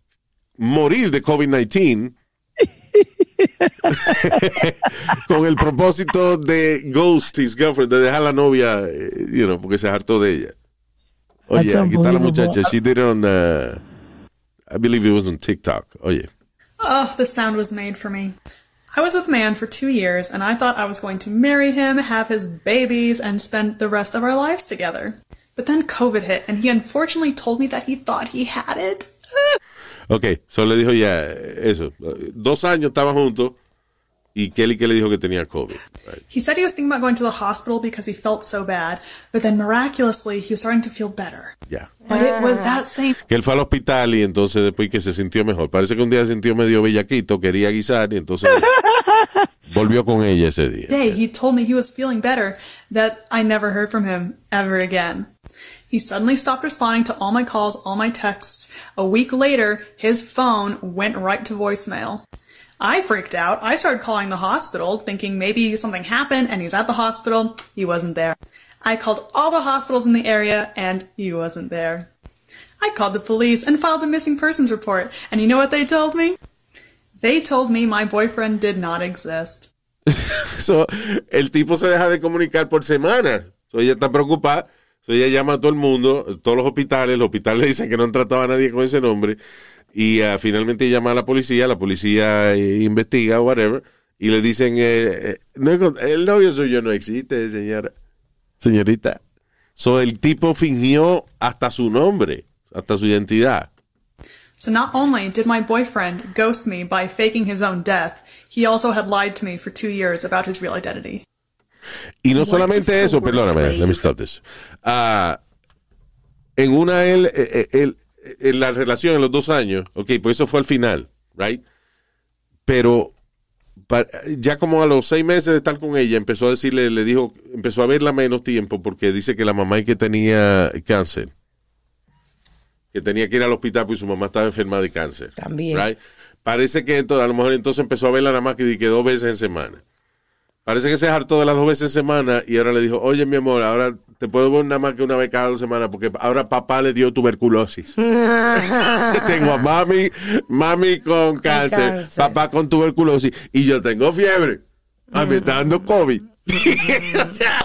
Speaker 4: morir de COVID-19 *laughs* con el propósito de ghost his girlfriend, de dejar la novia, eh, you know, porque se hartó de ella. Oye,
Speaker 6: That's
Speaker 4: aquí está la muchacha. She did it on, uh, I believe it was on TikTok. Oye.
Speaker 2: Oh, this sound was made for me. I was with a man for two years, and I thought I was going to marry him, have his babies, and spend the rest of our lives together. But then COVID hit, and he unfortunately told me that he thought he had it.
Speaker 4: Ok, solo le dijo ya eso. Dos años estaban juntos y Kelly que le dijo que tenía COVID. Right.
Speaker 2: He said he was thinking about going to the hospital because he felt so bad, but then miraculously he was starting to feel better.
Speaker 4: Ya.
Speaker 2: But it was that same
Speaker 4: Que él fue al hospital y entonces después que se sintió mejor. Parece que un día se sintió medio bellaquito, quería guisar y entonces *laughs* volvió con ella ese día.
Speaker 2: day he told me he was feeling better that I never heard from him ever again. He suddenly stopped responding to all my calls, all my texts. A week later, his phone went right to voicemail. I freaked out. I started calling the hospital, thinking maybe something happened and he's at the hospital. He wasn't there. I called all the hospitals in the area and he wasn't there. I called the police and filed a missing persons report. And you know what they told me? They told me my boyfriend did not exist. *laughs*
Speaker 4: So, el tipo se deja de comunicar por semana. So, ella está preocupada. So, ella llama a todo el mundo, todos los hospitales. Los hospitales dicen que no han tratado a nadie con ese nombre. Y ah, finalmente llama a la policía. La policía eh, investiga, whatever. Y le dicen: eh, eh, no, El novio suyo no existe, señora. Señorita. So, el tipo fingió hasta su nombre, hasta su identidad.
Speaker 2: So not only did my boyfriend ghost me by faking his own death, he also had lied to me for two years about his real identity.
Speaker 4: Y no solamente eso, perdóname, let me stop this. Ah, en una, él, eh, eh, él- en la relación en los dos años, ok, pues eso fue al final, right? Pero ya como a los seis meses de estar con ella, empezó a decirle, le dijo, empezó a verla menos tiempo porque dice que la mamá y que tenía cáncer. Que tenía que ir al hospital porque su mamá estaba enferma de cáncer.
Speaker 5: También.
Speaker 4: right? Parece que entonces, a lo mejor entonces empezó a verla nada más que, que dos veces en semana. Parece que se hartó de las dos veces en semana y ahora le dijo, oye mi amor, ahora te puedo ver nada más que una vez cada dos semanas porque ahora papá le dio tuberculosis. *laughs* tengo a mami, mami con cáncer,
Speaker 5: cáncer.
Speaker 4: papá con tuberculosis y yo tengo fiebre. A mí me está dando COVID. *laughs* *laughs* o sea,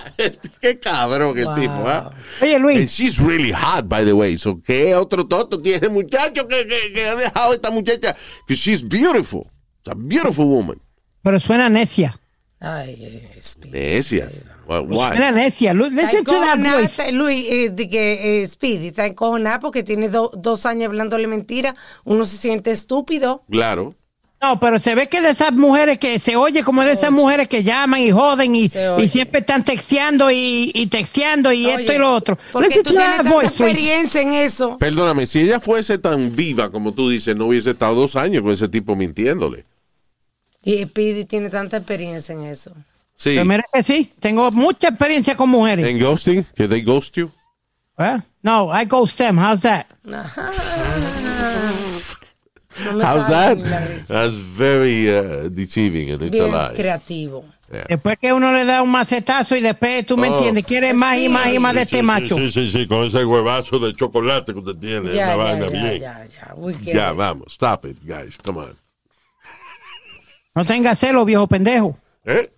Speaker 4: qué cabrón el
Speaker 5: Wow.
Speaker 4: tipo, ¿ah?
Speaker 6: Oye,
Speaker 4: And
Speaker 6: Luis,
Speaker 4: she's really hot, by the way. So, ¿qué otro toto tiene muchacho que, que, que ha dejado esta muchacha? Que she's beautiful. It's a beautiful woman.
Speaker 6: pero suena necia.
Speaker 5: Ay, eh, Speedy.
Speaker 4: Necia. Why?
Speaker 6: Suena necia. Listen to that voice.
Speaker 5: Luis, eh, de que eh, Speedy está encojonada porque tiene do- dos años hablándole mentira. Uno se siente estúpido.
Speaker 4: Claro.
Speaker 6: No, pero se ve que de esas mujeres que se oye como de esas mujeres que llaman y joden y, siempre están texteando y, y texteando y esto y lo otro.
Speaker 5: Porque
Speaker 6: Listen
Speaker 5: tú
Speaker 6: to
Speaker 5: tienes
Speaker 6: that
Speaker 5: tanta
Speaker 6: voice,
Speaker 5: experiencia en eso.
Speaker 4: Perdóname, si ella fuese tan viva como tú dices, no hubiese estado dos años con ese tipo mintiéndole.
Speaker 5: Y Speedy tiene tanta experiencia en eso.
Speaker 4: Sí.
Speaker 6: Pues mira que sí, tengo mucha experiencia con mujeres.
Speaker 4: En ghosting, que they ghost you.
Speaker 6: ¿Eh? No, I ghost them. How's that? *laughs*
Speaker 5: No
Speaker 4: How's that? That's very uh, deceiving and it's
Speaker 5: Bien
Speaker 4: a lie.
Speaker 5: creativo.
Speaker 6: Después que uno le da un macetazo y después tú me
Speaker 4: Oh.
Speaker 6: entiendes, quieres más y más y más de
Speaker 7: Sí,
Speaker 6: este
Speaker 7: sí,
Speaker 6: macho.
Speaker 7: Sí, sí, sí, con ese huevazo de chocolate que usted tiene.
Speaker 5: Ya,
Speaker 7: una
Speaker 5: ya,
Speaker 7: vaina
Speaker 5: ya,
Speaker 7: bien.
Speaker 5: ya, ya. We get
Speaker 4: Ya,
Speaker 5: it.
Speaker 4: vamos. Stop it, guys. Come on.
Speaker 6: No tengas celo, viejo pendejo.
Speaker 7: ¿Eh?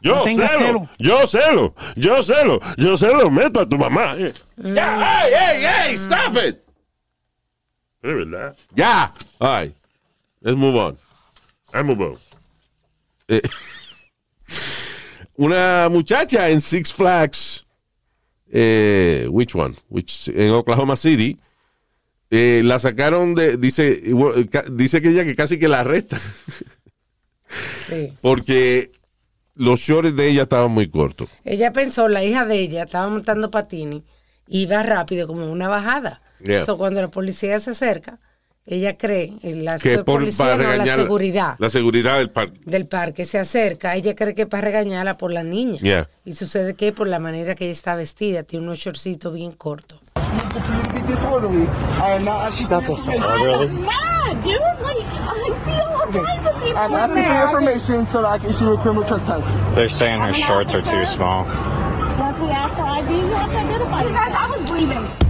Speaker 7: Yo
Speaker 6: No
Speaker 7: celo,
Speaker 6: celo.
Speaker 7: yo celo, yo celo, yo se lo meto a tu mamá. eh.
Speaker 4: Ya, hey, hey, hey, stop it.
Speaker 7: Es verdad.
Speaker 4: Ya. All right. Let's move on.
Speaker 7: I'm a bo-
Speaker 4: Eh, una muchacha en Six Flags, eh, which one? Which, en Oklahoma City, Eh, la sacaron de, dice, dice que ella que casi que la arrestan *laughs*
Speaker 5: Sí.
Speaker 4: porque los shorts de ella estaban muy cortos.
Speaker 5: Ella pensó, la hija de ella estaba montando patini, iba rápido como una bajada.
Speaker 4: Yeah.
Speaker 5: So, cuando la policía se acerca, ella cree, la
Speaker 4: Que por,
Speaker 5: policía
Speaker 4: para
Speaker 5: no, la seguridad
Speaker 4: La seguridad del parque.
Speaker 5: del parque se acerca, ella cree que es para regañarla por la niña.
Speaker 4: Yeah.
Speaker 5: Y sucede que por la manera que ella está vestida, tiene unos shortcitos bien cortos.
Speaker 8: She's not I'm
Speaker 9: in
Speaker 8: asking for your information so that I can issue a criminal trespass.
Speaker 10: They're saying her shorts are too small.
Speaker 9: Once we ask for ID, you have to identify You guys, I was leaving.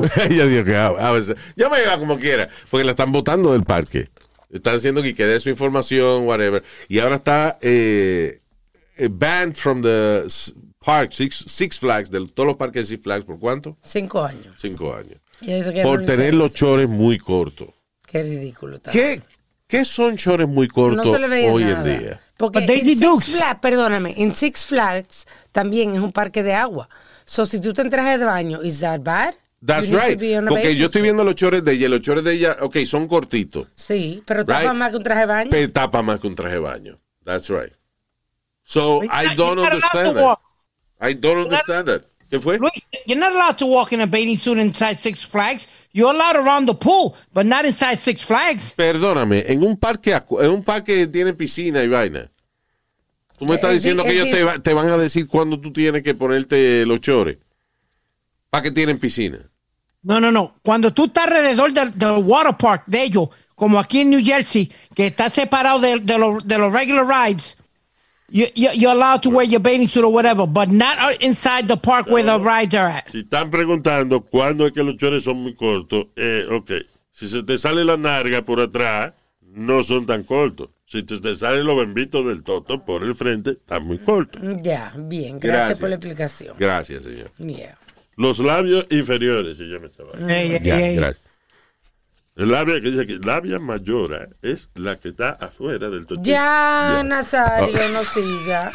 Speaker 9: *laughs*
Speaker 4: ella dijo que a veces, ya me iba como quiera, porque la están botando del parque. Están diciendo que quede su información, whatever. Y ahora está eh, eh, banned from the park, Six, Six Flags, de todos los parques de Six Flags, ¿por cuánto?
Speaker 5: Cinco años.
Speaker 4: Cinco años.
Speaker 5: Y dice que
Speaker 4: Por tener los chores muy cortos.
Speaker 5: Qué ridículo.
Speaker 4: ¿Qué, ¿Qué son chores muy cortos
Speaker 5: no se le veía
Speaker 4: hoy
Speaker 5: nada.
Speaker 4: en día?
Speaker 5: Porque en Six. Flags, perdóname, en Six Flags también es un parque de agua. So, si tú te en traje de baño, ¿is that bad?
Speaker 4: That's right. Porque yo estoy viendo los chores de ella. y Los chores de ella, ok, son cortitos.
Speaker 5: Sí, pero tapa
Speaker 4: Right.
Speaker 5: más que un traje de baño.
Speaker 4: Pero tapa más que un traje de baño. That's right. So, I don't understand that. I don't understand that. ¿Qué fue?
Speaker 6: Luis, you're not allowed to walk in a bathing suit inside Six Flags. You're allowed around the pool, but not inside Six Flags.
Speaker 4: Perdóname, en un parque acu- en un parque que tiene piscina y vaina. Tú me
Speaker 5: Eh,
Speaker 4: estás
Speaker 5: eh,
Speaker 4: diciendo
Speaker 5: di-
Speaker 4: que
Speaker 5: eh,
Speaker 4: ellos te, van a decir cuándo tú tienes que ponerte los chores. ¿Para que tienen piscina?
Speaker 6: No, no, no. Cuando tú estás alrededor del, del water park de ellos, como aquí en New Jersey, que está separado de, de los, de los regular rides, you, you, you're allowed to wear your bathing suit or whatever, but not inside the park where the rides are at.
Speaker 7: Si están preguntando cuándo es que los chores son muy cortos, eh, ok. Si se te sale la narga por atrás, no son tan cortos. Si te, te salen los bembitos del toto por el frente, están muy cortos.
Speaker 5: Ya, bien, gracias,
Speaker 4: Gracias.
Speaker 5: por la explicación.
Speaker 4: Gracias, señor.
Speaker 5: Yeah.
Speaker 7: Los labios inferiores, esa vaina.
Speaker 6: Hey, hey,
Speaker 4: Ya,
Speaker 6: hey.
Speaker 4: gracias.
Speaker 7: El labia que dice que labia mayora es la que está afuera del totito.
Speaker 5: Ya, Nazario,
Speaker 4: Oh.
Speaker 5: no siga.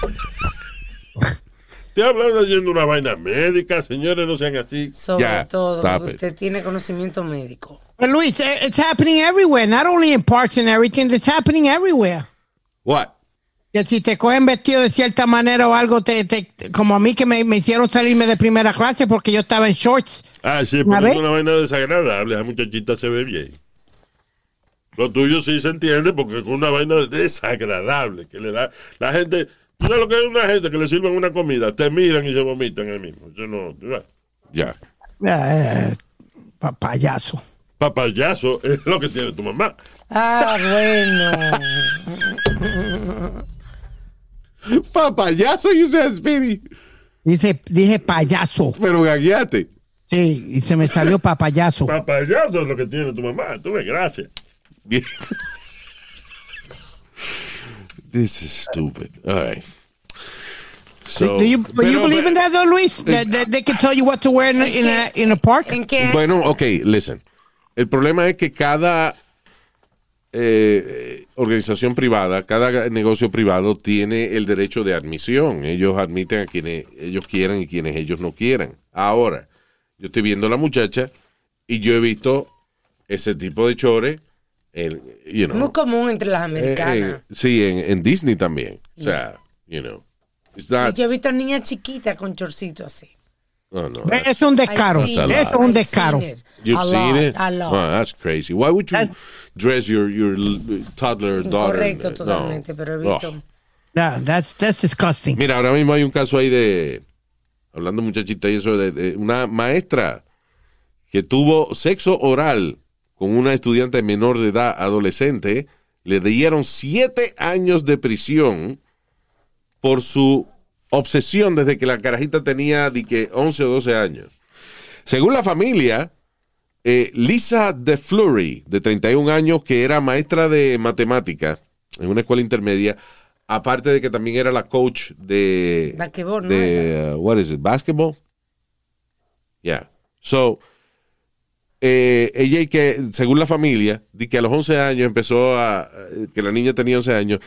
Speaker 7: Estoy hablando yendo una vaina médica, señores, no sean así.
Speaker 5: Sobre
Speaker 4: Ya,
Speaker 5: todo,
Speaker 4: it.
Speaker 5: usted tiene conocimiento médico.
Speaker 6: But Luis, eh, it's happening everywhere, not only in parks and everything, it's happening everywhere.
Speaker 4: What?
Speaker 6: Que si te cogen vestido de cierta manera o algo, te, te- como a mí que me, me hicieron salirme de primera clase porque yo estaba en shorts.
Speaker 7: Ah, sí,
Speaker 6: ¿A
Speaker 7: porque
Speaker 6: ver?
Speaker 7: es una vaina desagradable. Esa muchachita se ve bien. Lo tuyo sí se entiende porque es una vaina desagradable que le da la gente. ¿Tú sabes lo que es una gente que le sirven una comida? Te miran y se vomitan el mismo. Yo no.
Speaker 4: Ya.
Speaker 6: Eh, pa- payaso.
Speaker 7: Papayazo es lo que tiene tu mamá.
Speaker 5: Ah, bueno. *laughs* *laughs*
Speaker 4: Papayazo, you said, Speedy.
Speaker 6: Dice, dije payaso.
Speaker 4: Pero gagueate.
Speaker 6: Sí, y se me salió papayazo.
Speaker 7: Papayazo es lo que tiene tu mamá. Tú ves, gracias.
Speaker 4: Bien. This is stupid. All right. So,
Speaker 6: do you, do you
Speaker 4: pero-
Speaker 6: believe in that, though, Luis? That, that they can tell you what to wear in, a- in, a, in a park?
Speaker 5: ¿En qué?
Speaker 4: Bueno, ok, listen. El problema es que cada eh, organización privada, cada negocio privado tiene el derecho de admisión. Ellos admiten a quienes ellos quieran y quienes ellos no quieran. Ahora, yo estoy viendo a la muchacha y yo he visto ese tipo de chores, you know,
Speaker 5: Muy común entre las
Speaker 4: eh,
Speaker 5: americanas.
Speaker 4: eh, sí, en, en Disney también. O sea, you know, it's not,
Speaker 5: Yo he visto niñas chiquitas con chorcito así.
Speaker 4: oh, no,
Speaker 6: Es un descaro. Eso es un descaro.
Speaker 4: You've
Speaker 5: A
Speaker 4: seen
Speaker 5: lot,
Speaker 4: it?
Speaker 5: A lot.
Speaker 4: Wow, that's crazy. Why would you dress your your toddler daughter?
Speaker 5: Incorrecto
Speaker 4: in-
Speaker 5: totalmente,
Speaker 4: no.
Speaker 5: pero he visto.
Speaker 4: Oh.
Speaker 6: Yeah, that's, that's disgusting.
Speaker 4: Mira, ahora mismo hay un caso ahí de, hablando muchachita y eso, de, de una maestra que tuvo sexo oral con una estudiante menor de edad, adolescente, le dieron siete años de prisión por su obsesión desde que la carajita tenía di que 11 o 12 años. Según la familia, eh, Lisa De Fleury, de 31 años, que era maestra de matemáticas en una escuela intermedia, aparte de que también era la coach de...
Speaker 5: Basquetbol, ¿no?
Speaker 4: De, uh, what is it, basketball? Yeah. So, eh, ella y que, según la familia, di que a los 11 años empezó a, eh, que la niña tenía 11 años,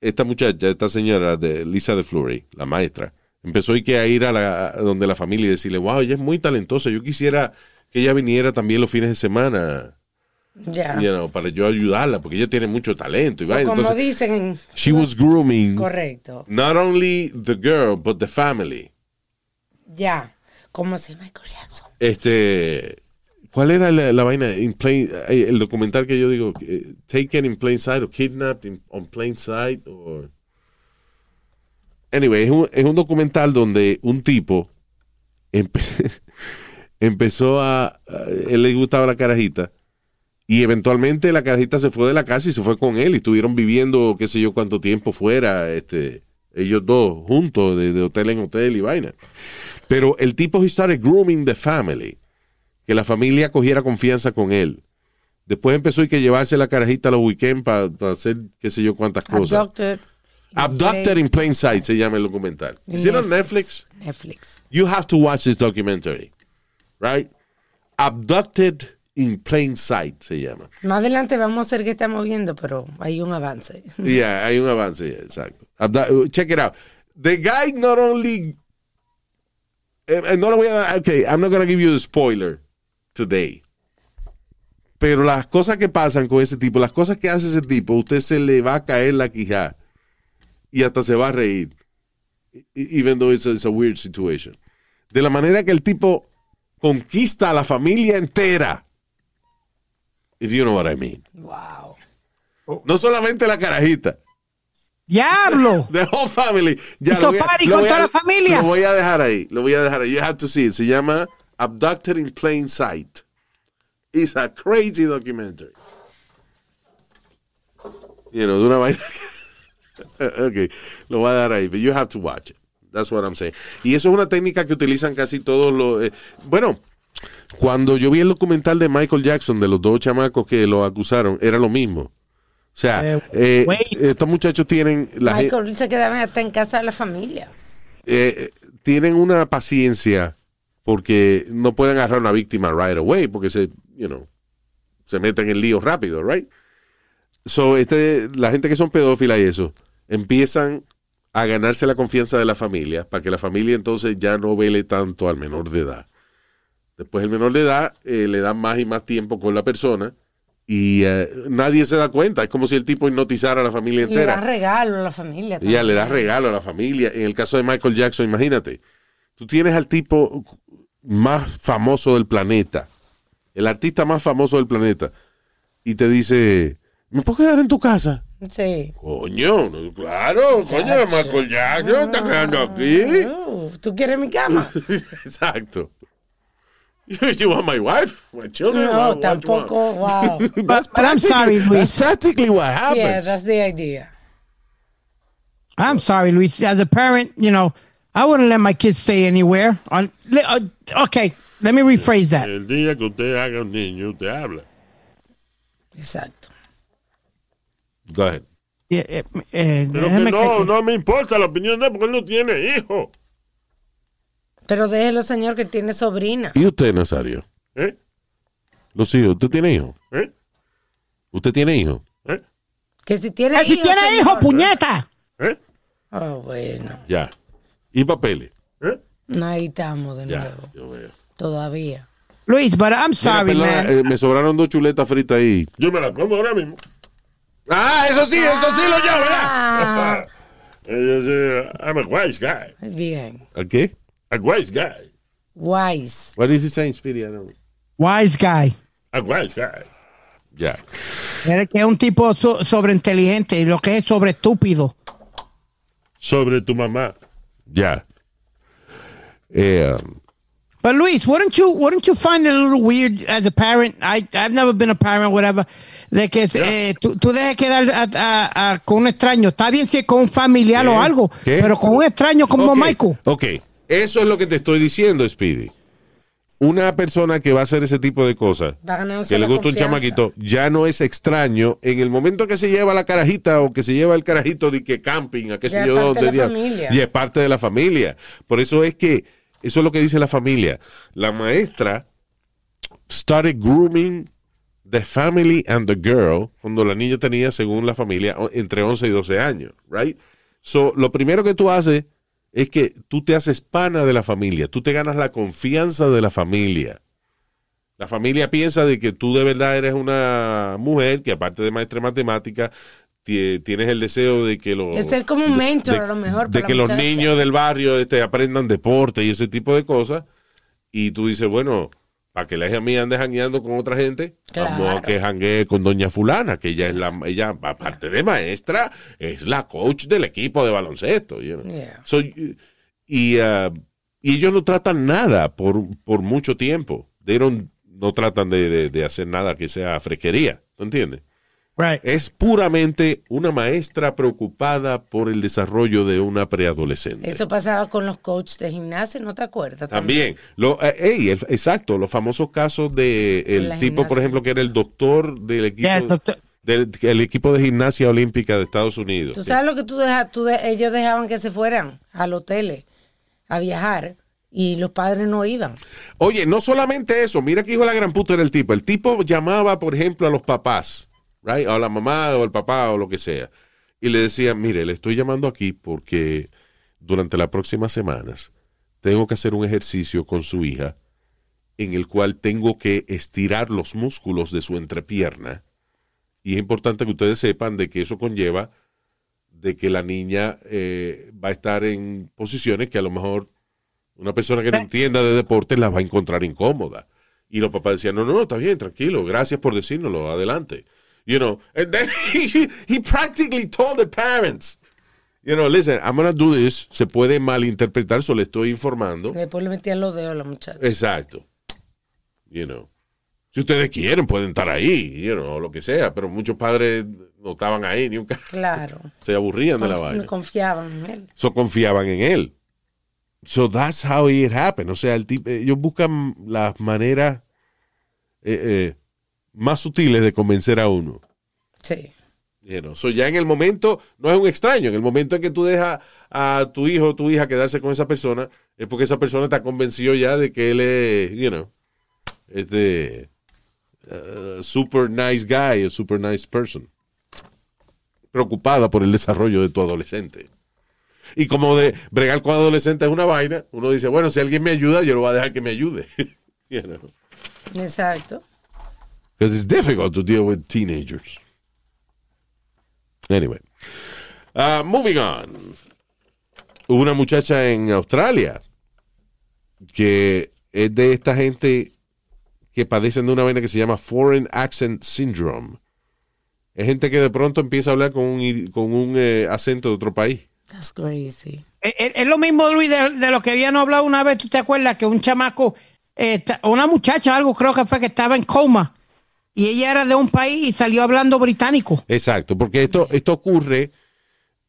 Speaker 4: esta muchacha, esta señora de Lisa de Fleury, la maestra, empezó y que a ir a, la, a donde la familia y decirle, wow, ella es muy talentosa, yo quisiera que ella viniera también los fines de semana,
Speaker 5: Ya.
Speaker 4: you know, para yo ayudarla, porque ella tiene mucho talento. Y
Speaker 5: So,
Speaker 4: vaina.
Speaker 5: como
Speaker 4: Entonces,
Speaker 5: dicen,
Speaker 4: she was grooming
Speaker 5: correcto.
Speaker 4: not only the girl, but the family.
Speaker 5: Ya. Como si Michael Jackson.
Speaker 4: Este, ¿cuál era la, la vaina? In plain, eh, el documental que yo digo, eh, Taken in Plain Sight o Kidnapped in- on Plain Sight o... Anyway, es un, es un documental donde un tipo *laughs* empezó a, a- Él le gustaba la carajita y eventualmente la carajita se fue de la casa y se fue con él y estuvieron viviendo qué sé yo cuánto tiempo fuera, este, ellos dos juntos de, de hotel en hotel y vaina. Pero el tipo he started grooming the family. Que la familia cogiera confianza con él. Después empezó y que llevarse la carajita a los weekends para hacer qué sé yo cuántas cosas.
Speaker 5: Abducted.
Speaker 4: Abducted in Plain Sight se llama el documental.
Speaker 5: In
Speaker 4: ¿Es on Netflix?
Speaker 5: Netflix.
Speaker 4: You have to watch this documentary. Right? Abducted in Plain Sight se llama.
Speaker 5: Más adelante vamos a hacer que estamos viendo, pero hay un avance. *laughs*
Speaker 4: Yeah, hay un avance, yeah, exacto. Abdu- check it out. The guy not only. eh, eh, no le voy a. Okay, I'm not going to give you the spoiler today. Pero las cosas que pasan con ese tipo, las cosas que hace ese tipo, usted se le va a caer la quijada y hasta se va a reír. E- Even though it's a, it's a weird situation. De la manera que el tipo conquista a la familia entera. If you know what I mean.
Speaker 5: Wow.
Speaker 4: No solamente la carajita.
Speaker 6: ¡Diablo! *laughs*
Speaker 4: The whole family. Ya, lo voy a- lo voy
Speaker 6: la familia.
Speaker 4: Lo voy a dejar ahí. Lo voy a dejar ahí. You have to see it. Se llama Abducted in Plain Sight. It's a crazy documentary. You know, de una *laughs* vaina. *laughs* ok, lo voy a dar ahí. But you have to watch it. That's what I'm saying. Y eso es una técnica que utilizan casi todos los. eh, bueno, cuando yo vi el documental de Michael Jackson, de los dos chamacos que lo acusaron, era lo mismo. O sea,
Speaker 6: Eh,
Speaker 4: eh, estos muchachos tienen la
Speaker 5: Michael se quedaba hasta en casa de la familia.
Speaker 4: eh, tienen una paciencia porque no pueden agarrar a una víctima right away porque se, you know, se meten en líos rápido, right? So, este, la gente que son pedófilas y eso, empiezan a ganarse la confianza de la familia para que la familia entonces ya no vele tanto al menor de edad. Después el menor de edad eh, le dan más y más tiempo con la persona y eh, nadie se da cuenta. Es como si el tipo hipnotizara a la familia
Speaker 5: Le
Speaker 4: entera.
Speaker 5: dan regalo a la familia.
Speaker 4: Ella le da regalo a la familia. En el caso de Michael Jackson, imagínate, tú tienes al tipo más famoso del planeta, el artista más famoso del planeta, y te dice, ¿me puedo quedar en tu casa?
Speaker 5: Sí.
Speaker 4: Coño, claro, coño, Michael Jackson está quedando aquí.
Speaker 5: Uh, ¿Tú quieres mi cama? *laughs*
Speaker 4: Exacto. You want my wife? My children?
Speaker 5: No,
Speaker 4: What- what you want?
Speaker 5: tampoco. Wow. *laughs*
Speaker 4: That's
Speaker 6: But I'm sorry, Luis.
Speaker 4: That's practically what happens.
Speaker 5: Yeah, that's the idea.
Speaker 6: I'm sorry, Luis. As a parent, you know, I wouldn't let my kids stay anywhere. On, uh, okay, let me rephrase that.
Speaker 7: El día que usted haga un niño, usted habla.
Speaker 5: Exacto.
Speaker 4: Go ahead.
Speaker 6: Eh, eh, eh,
Speaker 7: Pero que
Speaker 6: déjeme
Speaker 7: no,
Speaker 6: que-
Speaker 7: no me importa la opinión de él porque él no tiene hijo.
Speaker 5: Pero déjelo, señor, que tiene sobrina.
Speaker 4: ¿Y usted, Nazario?
Speaker 7: ¿Eh?
Speaker 4: Los hijos, ¿usted tiene hijos?
Speaker 7: ¿Eh?
Speaker 4: ¿Usted tiene hijos?
Speaker 7: ¿Eh?
Speaker 5: Que si tiene
Speaker 6: Que si tiene
Speaker 5: señor.
Speaker 6: hijo, puñeta.
Speaker 7: ¿Eh?
Speaker 5: Oh, bueno.
Speaker 4: Ya. ¿Y papeles?
Speaker 7: ¿Eh?
Speaker 5: No, ahí estamos de
Speaker 4: Ya,
Speaker 5: nuevo.
Speaker 4: yo veo.
Speaker 5: Todavía.
Speaker 6: Luis, but I'm
Speaker 4: Mira,
Speaker 6: sorry,
Speaker 4: perdona,
Speaker 6: man.
Speaker 4: eh, me sobraron dos chuletas fritas ahí.
Speaker 7: Yo me la como ahora mismo.
Speaker 4: Ah, eso sí, eso sí lo llevo,
Speaker 5: Ah,
Speaker 7: Eh, eh, I'm a wise guy.
Speaker 5: bien.
Speaker 4: ¿A qué?
Speaker 7: A wise guy.
Speaker 5: Wise.
Speaker 4: What is he saying, Speedy? I don't-
Speaker 6: Wise guy.
Speaker 7: A wise guy.
Speaker 4: Ya.
Speaker 6: Eres que es un tipo so- sobreinteligente y lo que es sobre estúpido.
Speaker 7: Sobre tu mamá.
Speaker 4: Ya. Eh, um,
Speaker 6: But Luis, wouldn't you wouldn't you find it a little weird as a parent? I I've never been a parent, whatever. De que eh, tú, tú dejes quedar a- a- a- con un extraño. Está bien si es con un familiar
Speaker 4: ¿Qué?
Speaker 6: o algo,
Speaker 4: ¿Qué?
Speaker 6: pero con un extraño como
Speaker 4: ok,
Speaker 6: Michael.
Speaker 4: Ok, eso es lo que te estoy diciendo, Speedy. Una persona que va a hacer ese tipo de cosas, que le gusta un chamaquito, ya no es extraño. En el momento que se lleva la carajita o que se lleva el carajito de que camping, a qué sé
Speaker 5: es
Speaker 4: yo, dónde. Y es parte de la familia. Por eso es que, eso es lo que dice la familia. La maestra started grooming the family and the girl cuando la niña tenía, según la familia, entre 11 y 12 años, right? So, lo primero que tú haces es que tú te haces pana de la familia, tú te ganas la confianza de la familia. La familia piensa de que tú de verdad eres una mujer que aparte de maestra de matemática tienes el deseo de que los
Speaker 5: De ser como un mentor,
Speaker 4: de,
Speaker 5: a lo mejor.
Speaker 4: de que los
Speaker 5: muchacha.
Speaker 4: niños del barrio este, aprendan deporte y ese tipo de cosas y tú dices bueno para que la hija mía ande jangueando con otra gente vamos a
Speaker 5: Claro.
Speaker 4: que janguee con doña fulana que ella es la ella aparte de maestra es la coach del equipo de baloncesto you know.
Speaker 5: Yeah.
Speaker 4: So, y, ah, y ellos no tratan nada por, por mucho tiempo. They don't- no tratan de, de- de hacer nada que sea fresquería. ¿Tú entiendes?
Speaker 6: Right.
Speaker 4: Es puramente una maestra preocupada por el desarrollo de una preadolescente.
Speaker 5: Eso pasaba con los coaches de gimnasia, ¿no te acuerdas?
Speaker 4: También. Lo, eh, ey, el- exacto, los famosos casos de el
Speaker 5: La
Speaker 4: tipo, por ejemplo, que era el doctor del equipo,
Speaker 6: Yeah, el doctor.
Speaker 4: del el equipo de gimnasia olímpica de Estados Unidos.
Speaker 5: Tú sabes lo que tú dejas, tú de- ellos dejaban que se fueran al hotel a viajar y los padres no iban.
Speaker 4: Oye, no solamente eso, mira que hijo de la gran puta era el tipo. El tipo llamaba, por ejemplo, a los papás, right? O a la mamá o el papá o lo que sea. Y le decía, mire, le estoy llamando aquí porque durante las próximas semanas tengo que hacer un ejercicio con su hija en el cual tengo que estirar los músculos de su entrepierna. Y es importante que ustedes sepan de que eso conlleva de que la niña eh, va a estar en posiciones que a lo mejor una persona que no entienda de deporte la va a encontrar incómoda. Y los papás decían, no, no, no, está bien, tranquilo, gracias por decírnoslo, adelante. You know, and then *laughs* he, he practically told the parents, you know, listen, I'm to do this, se puede malinterpretar, solo le estoy informando.
Speaker 5: Después le metían los dedos a la muchacha.
Speaker 4: Exacto. You know. Si ustedes quieren, pueden estar ahí, you know, o lo que sea, pero muchos padres no estaban ahí, ni un ca-
Speaker 5: Claro. *laughs*
Speaker 4: se aburrían de la vaina.
Speaker 5: Confiaban en él.
Speaker 4: So confiaban en él. So that's how it happened. O sea, el tipo, ellos buscan las maneras eh, eh, más sutiles de convencer a uno.
Speaker 5: Sí.
Speaker 4: You know. So ya en el momento, no es un extraño, en el momento en que tú dejas a tu hijo o tu hija quedarse con esa persona, es porque esa persona está convencido ya de que él es, you know, este uh, super nice guy o super nice person. Preocupada por el desarrollo de tu adolescente. Y como de bregar con adolescentes es una vaina, uno dice, bueno, si alguien me ayuda, yo lo voy a dejar que me ayude. *laughs* you know.
Speaker 5: Exacto.
Speaker 4: Because it's difficult to deal with teenagers. Anyway. Uh, moving on. Hubo una muchacha en Australia que es de esta gente que padecen de una vaina que se llama Foreign Accent Syndrome. Es gente que de pronto empieza a hablar con un, con un eh, acento de otro país.
Speaker 5: That's crazy.
Speaker 6: Es, lo mismo, Luis, de, de lo que habían hablado una vez. ¿Tú te acuerdas que un chamaco, eh, una muchacha, algo creo que fue que estaba en coma y ella era de un país y salió hablando británico?
Speaker 4: Exacto, porque esto, esto ocurre.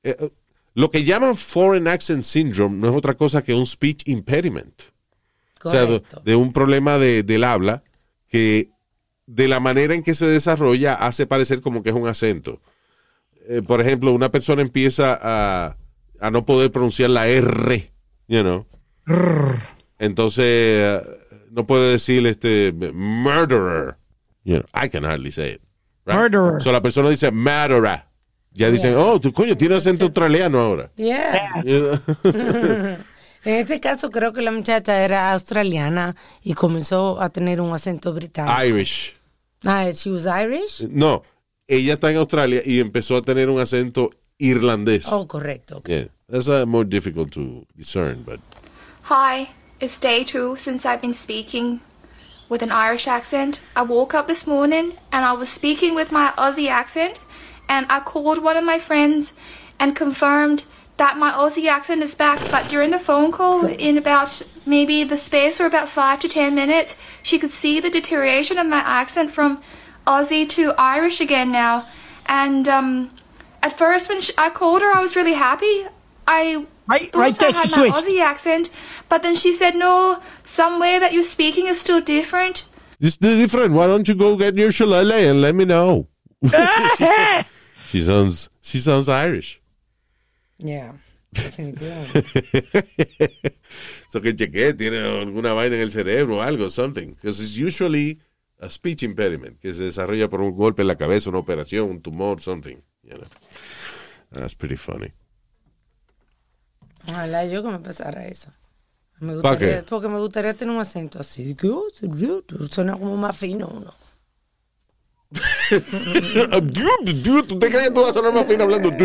Speaker 4: eh, lo que llaman Foreign Accent Syndrome no es otra cosa que un speech impediment. O sea, de un problema de- del habla que de la manera en que se desarrolla hace parecer como que es un acento. Eh, por ejemplo, una persona empieza a, a no poder pronunciar la R, you know. Entonces, eh, no puede decir este murderer. You know, I can hardly say it. right?
Speaker 6: Murderer.
Speaker 4: So la persona dice murderer. Ya dicen, oh, tú coño, tienes acento australiano ahora.
Speaker 5: Yeah.
Speaker 4: You know? *laughs*
Speaker 5: En este caso creo que la muchacha era australiana y comenzó a tener un acento británico.
Speaker 4: Irish.
Speaker 5: Ah, she was Irish?
Speaker 4: No, ella está en Australia y empezó a tener un acento irlandés.
Speaker 5: Oh, correcto.
Speaker 4: Yeah, that's uh, more difficult to discern, but
Speaker 11: Hi, it's day two since I've been speaking with an Irish accent. I woke up this morning and I was speaking with my Aussie accent, and I called one of my friends and confirmed that my Aussie accent is back. But during the phone call, in about maybe the space or about five to ten minutes, she could see the deterioration of my accent from Aussie to Irish again now. And um, at first, when sh I called her, I was really happy. I
Speaker 6: Right,
Speaker 11: thought
Speaker 6: right
Speaker 11: I
Speaker 6: there,
Speaker 11: had
Speaker 6: she
Speaker 11: my
Speaker 6: switched.
Speaker 11: Aussie accent, but then she said, "No, some way that you're speaking is still different."
Speaker 4: it's different. Why don't you go get your shillelagh and let me know? *laughs* she sounds she sounds Irish.
Speaker 5: Yeah. *laughs*
Speaker 4: So que chequee, tiene alguna vaina en el cerebro o algo, something. Because it's usually a speech impediment, que se desarrolla por un golpe en la cabeza, una operación, un tumor, something. You know. That's pretty funny.
Speaker 5: Ojalá yo que me pasara eso. Me
Speaker 4: ¿Pa
Speaker 5: gustaría,
Speaker 4: qué?
Speaker 5: porque me gustaría tener un acento así. que, oh, Suena como más fino uno. *laughs*
Speaker 4: ¿Tú te crees que tú vas a sonar más fino hablando? *laughs*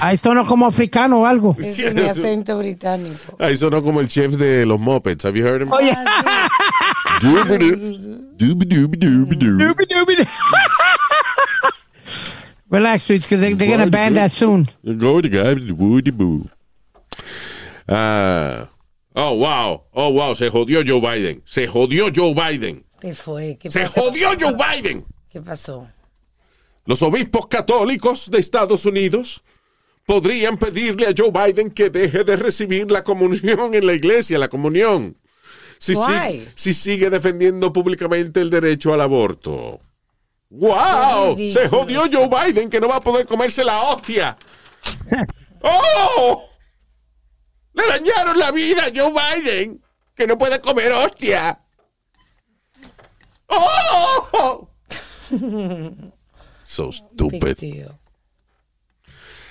Speaker 6: Ahí sonó como africano o algo.
Speaker 5: Es mi acento británico.
Speaker 4: Ahí sonó como el chef de los Muppets. Have you heard him?
Speaker 6: Oye. *laughs* relax, sweet, 'cause they, they're gonna ban that soon.
Speaker 4: Go to God, woody boo. Ah, oh, wow. Oh, wow. Se jodió Joe Biden. Se jodió Joe Biden.
Speaker 5: ¿Qué fue? ¿Qué
Speaker 4: Se
Speaker 5: pasó?
Speaker 4: jodió Joe Biden.
Speaker 5: ¿Qué pasó?
Speaker 4: Los obispos católicos de Estados Unidos podrían pedirle a Joe Biden que deje de recibir la comunión en la iglesia, la comunión. Si,
Speaker 5: Why?
Speaker 4: sigue, si sigue defendiendo públicamente el derecho al aborto. ¡Wow! Se jodió Joe Biden que no va a poder comerse la hostia. *laughs* ¡Oh! Le dañaron la vida a Joe Biden que no puede comer hostia. ¡Oh! *laughs* So stupid.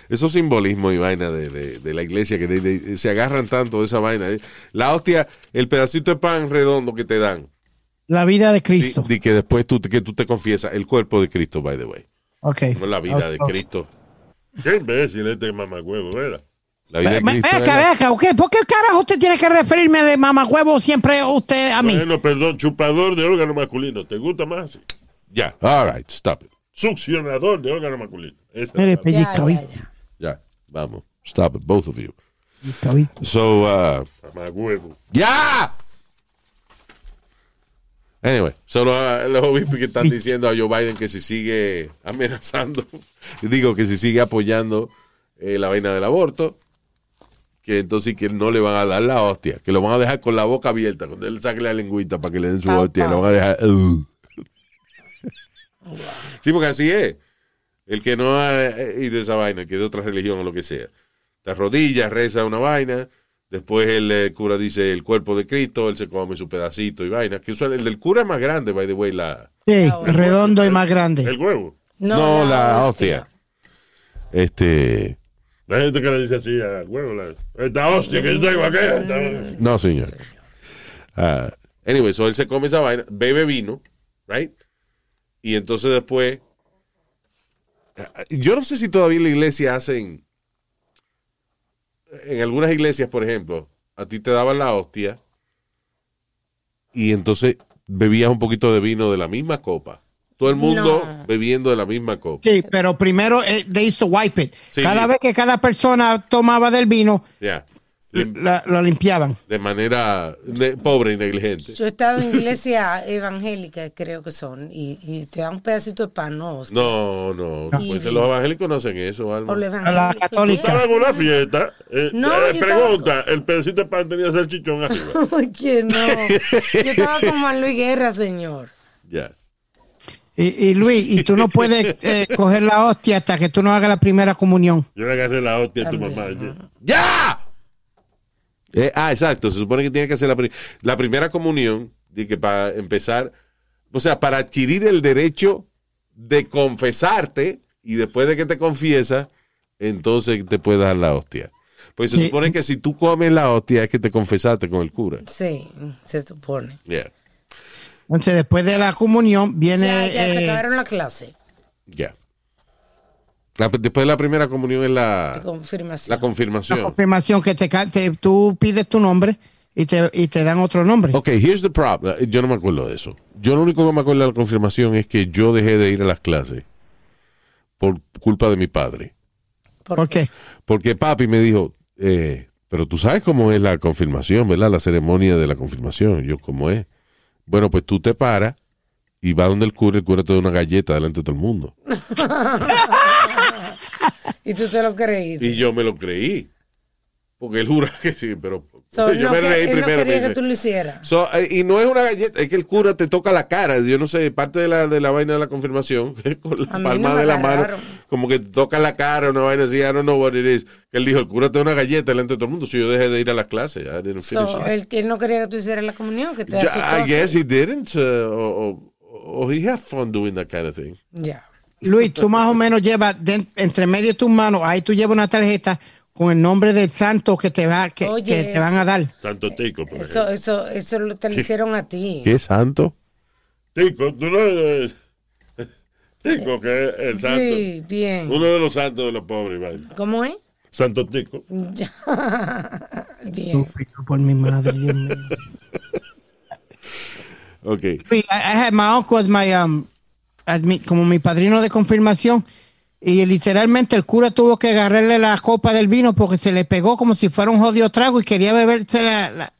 Speaker 4: Esos simbolismos y vaina de, de- de la iglesia que de- se agarran tanto de esa vaina. La hostia, el pedacito de pan redondo que te dan.
Speaker 6: La vida de Cristo.
Speaker 4: y que después tú, te- que tú te confiesas el cuerpo de Cristo, by the way.
Speaker 6: Ok.
Speaker 4: No la vida de. Cristo.
Speaker 7: Qué imbécil este mamagüevo, ¿verdad?
Speaker 4: La vida de Cristo.
Speaker 6: Ve
Speaker 4: es
Speaker 6: acá,
Speaker 4: la-
Speaker 6: ve acá, ¿ok? ¿Por qué carajo usted tiene que referirme de mamahuevo siempre usted a mí?
Speaker 7: Bueno, perdón, chupador de órgano masculino. ¿Te gusta más?
Speaker 4: Ya, all right, stop it.
Speaker 7: Succionador de órgano masculino. Esa es
Speaker 6: Mire,
Speaker 5: Ya,
Speaker 6: pellizca,
Speaker 5: ya, ya.
Speaker 4: Ya, vamos. Stop it, both of you. So, uh,
Speaker 7: mamagüevo.
Speaker 4: ¡Ya! Anyway, solo uh, los obispos que están diciendo a Joe Biden que si sigue amenazando, *laughs* digo que si sigue apoyando eh, la vaina del aborto, que entonces que no le van a dar la hostia, que lo van a dejar con la boca abierta, cuando él saque la lengüita para que le den su hostia, lo van a dejar. "Ugh". Sí, porque así es. El que no ha eh, ido a esa vaina, el que es de otra religión o lo que sea, te arrodilla, reza una vaina, después el eh, cura dice el cuerpo de Cristo, él se come su pedacito y vaina. Que el del cura es más grande, by the way, la,
Speaker 6: Sí,
Speaker 5: Ah,
Speaker 6: redondo y más grande.
Speaker 7: El huevo.
Speaker 4: no, la hostia. Este,
Speaker 7: La gente que le dice así al huevo, la, esta hostia que yo tengo aquí. esta-
Speaker 4: no, señor. Ah, anyway, so él se come esa vaina, bebe vino, right? Y entonces después, ah, yo no sé si todavía en la iglesia hacen, en algunas iglesias, por ejemplo, a ti te daban la hostia y entonces bebías un poquito de vino de la misma copa. Todo el mundo
Speaker 5: No.
Speaker 4: bebiendo de la misma copa.
Speaker 6: Sí, pero primero eh, they used to wipe it.
Speaker 4: Sí.
Speaker 6: Cada vez que cada persona tomaba del vino. La- lo limpiaban.
Speaker 4: De manera ne- pobre y negligente.
Speaker 5: Yo he estado en iglesia *laughs* evangélica, creo que son, y, y te dan un pedacito de pan, no.
Speaker 4: No, no. Pues los evangélicos no hacen eso, Alma.
Speaker 5: Por lo
Speaker 6: La católica.
Speaker 7: Estaba en una fiesta. eh,
Speaker 5: No,
Speaker 7: eh, pregunta, ¿el pedacito de pan tenía salchichón arriba? *laughs*
Speaker 5: ¿Por qué no? Yo estaba con Juan Luis Guerra, señor.
Speaker 4: Ya.
Speaker 6: Y, y Luis, y tú no puedes eh, coger la hostia hasta que tú no hagas la primera comunión.
Speaker 7: Yo le agarré la hostia a tu mamá.
Speaker 5: ¿no?
Speaker 4: ¡Ya! Eh, ah, exacto. Se supone que tiene que hacer la, pri- la primera comunión de que para empezar, o sea, para adquirir el derecho de confesarte y después de que te confiesas, entonces te puedes dar la hostia. Pues se supone que si tú comes la hostia es que te confesaste con el cura.
Speaker 5: Sí, se supone.
Speaker 4: Ya,
Speaker 6: Entonces, después de la comunión, viene.
Speaker 5: Ya, ya se
Speaker 6: eh,
Speaker 5: acabaron la clase
Speaker 4: ya. La- después de la primera comunión es la,
Speaker 5: confirmación.
Speaker 4: la
Speaker 6: la
Speaker 4: confirmación.
Speaker 6: confirmación que te, te- tú pides tu nombre y te, y te dan otro nombre.
Speaker 4: Ok, here's the problem. Yo no me acuerdo de eso. Yo lo único que me acuerdo de la confirmación es que yo dejé de ir a las clases por culpa de mi padre.
Speaker 6: ¿Por qué?
Speaker 4: Porque papi me dijo, eh, pero tú sabes cómo es la confirmación, ¿verdad? La ceremonia de la confirmación. Yo, ¿cómo es? Bueno, pues tú te paras y vas donde el cura, el cura te da una galleta delante de todo el mundo. *laughs*
Speaker 5: Y tú te lo creíste.
Speaker 4: Y yo me lo creí. Porque él jura que sí, pero
Speaker 5: So,
Speaker 4: yo
Speaker 5: no,
Speaker 4: me
Speaker 5: que-
Speaker 4: reí
Speaker 5: él no
Speaker 4: primero. me
Speaker 5: quería que tú lo hicieras.
Speaker 4: So, eh, y no es una galleta, es que el cura te toca la cara. Yo no sé, parte de la, de la vaina de la confirmación, *laughs* con la palma
Speaker 5: no
Speaker 4: de la mano, como que te toca la cara, una vaina así, I don't know what it is. Que él dijo, el cura te da una galleta delante de todo el mundo. Si yo dejé de ir a las clases, I didn't finish
Speaker 5: So, él, él no quería que tú hicieras la comunión, que te asustó.
Speaker 4: I guess he didn't, uh, or, or- or he had fun doing that kind of thing.
Speaker 5: Ya.
Speaker 6: Luis, tú más o menos llevas de- entre medio de tus manos, ahí tú llevas una tarjeta con el nombre del santo que te va que,
Speaker 5: Oye,
Speaker 6: que te van a dar.
Speaker 7: Santo Tico, por ejemplo.
Speaker 5: Eso, eso, eso lo- te lo hicieron a ti.
Speaker 4: ¿Qué santo?
Speaker 7: Tico, tú no eres- *laughs* Tico, que es el santo.
Speaker 5: Sí, bien.
Speaker 7: Uno de los santos de los pobres, vaya.
Speaker 5: ¿Cómo es?
Speaker 7: Santo Tico.
Speaker 5: Ya. *laughs* Bien.
Speaker 6: Estúpido por mi madre, Dios mío. *laughs*
Speaker 4: Ok.
Speaker 6: I, I had my uncle as my, um, como mi padrino de confirmación y literalmente el cura tuvo que agarrarle la copa del vino porque se le pegó como si fuera un jodido trago y quería beberse la, la,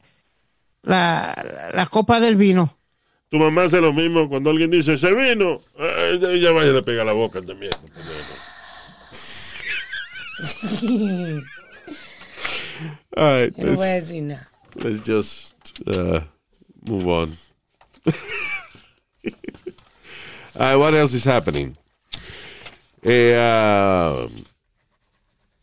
Speaker 6: la, la copa del vino.
Speaker 7: Tu mamá hace lo mismo cuando alguien dice, ese vino, eh, ella vaya y le pega la boca también. *laughs*
Speaker 4: All right,
Speaker 5: Yo no voy a
Speaker 4: let's,
Speaker 5: decir nada.
Speaker 4: let's just uh, move on. *laughs* Right, what else is happening? Eh, ah,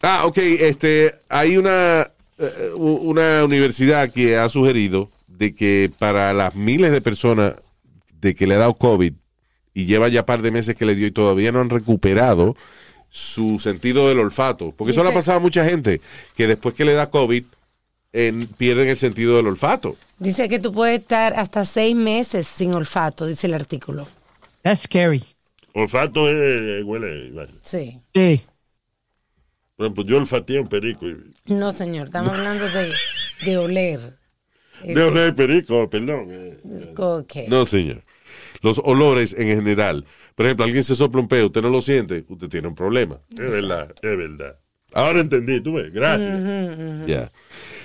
Speaker 4: ah, ok, este, hay una, eh, una universidad que ha sugerido de que para las miles de personas de que le ha dado COVID y lleva ya par de meses que le dio y todavía no han recuperado su sentido del olfato, porque eso le ha pasado a mucha gente que después que le da COVID en- pierden el sentido del olfato.
Speaker 5: Dice que tú puedes estar hasta seis meses sin olfato, dice el artículo.
Speaker 6: That's scary.
Speaker 7: Olfato eh, huele. vaya.
Speaker 5: Sí.
Speaker 6: Sí.
Speaker 7: Por ejemplo, yo olfateé un perico. y-
Speaker 5: No, señor, estamos hablando de, de oler.
Speaker 7: De oler perico, perdón. eh.
Speaker 5: Ok.
Speaker 4: No, señor. Los olores en general. Por ejemplo, alguien se sopla un peo, usted no lo siente, usted tiene un problema.
Speaker 7: Es verdad, es verdad. Ahora entendí, tú ves, gracias.
Speaker 4: Yeah.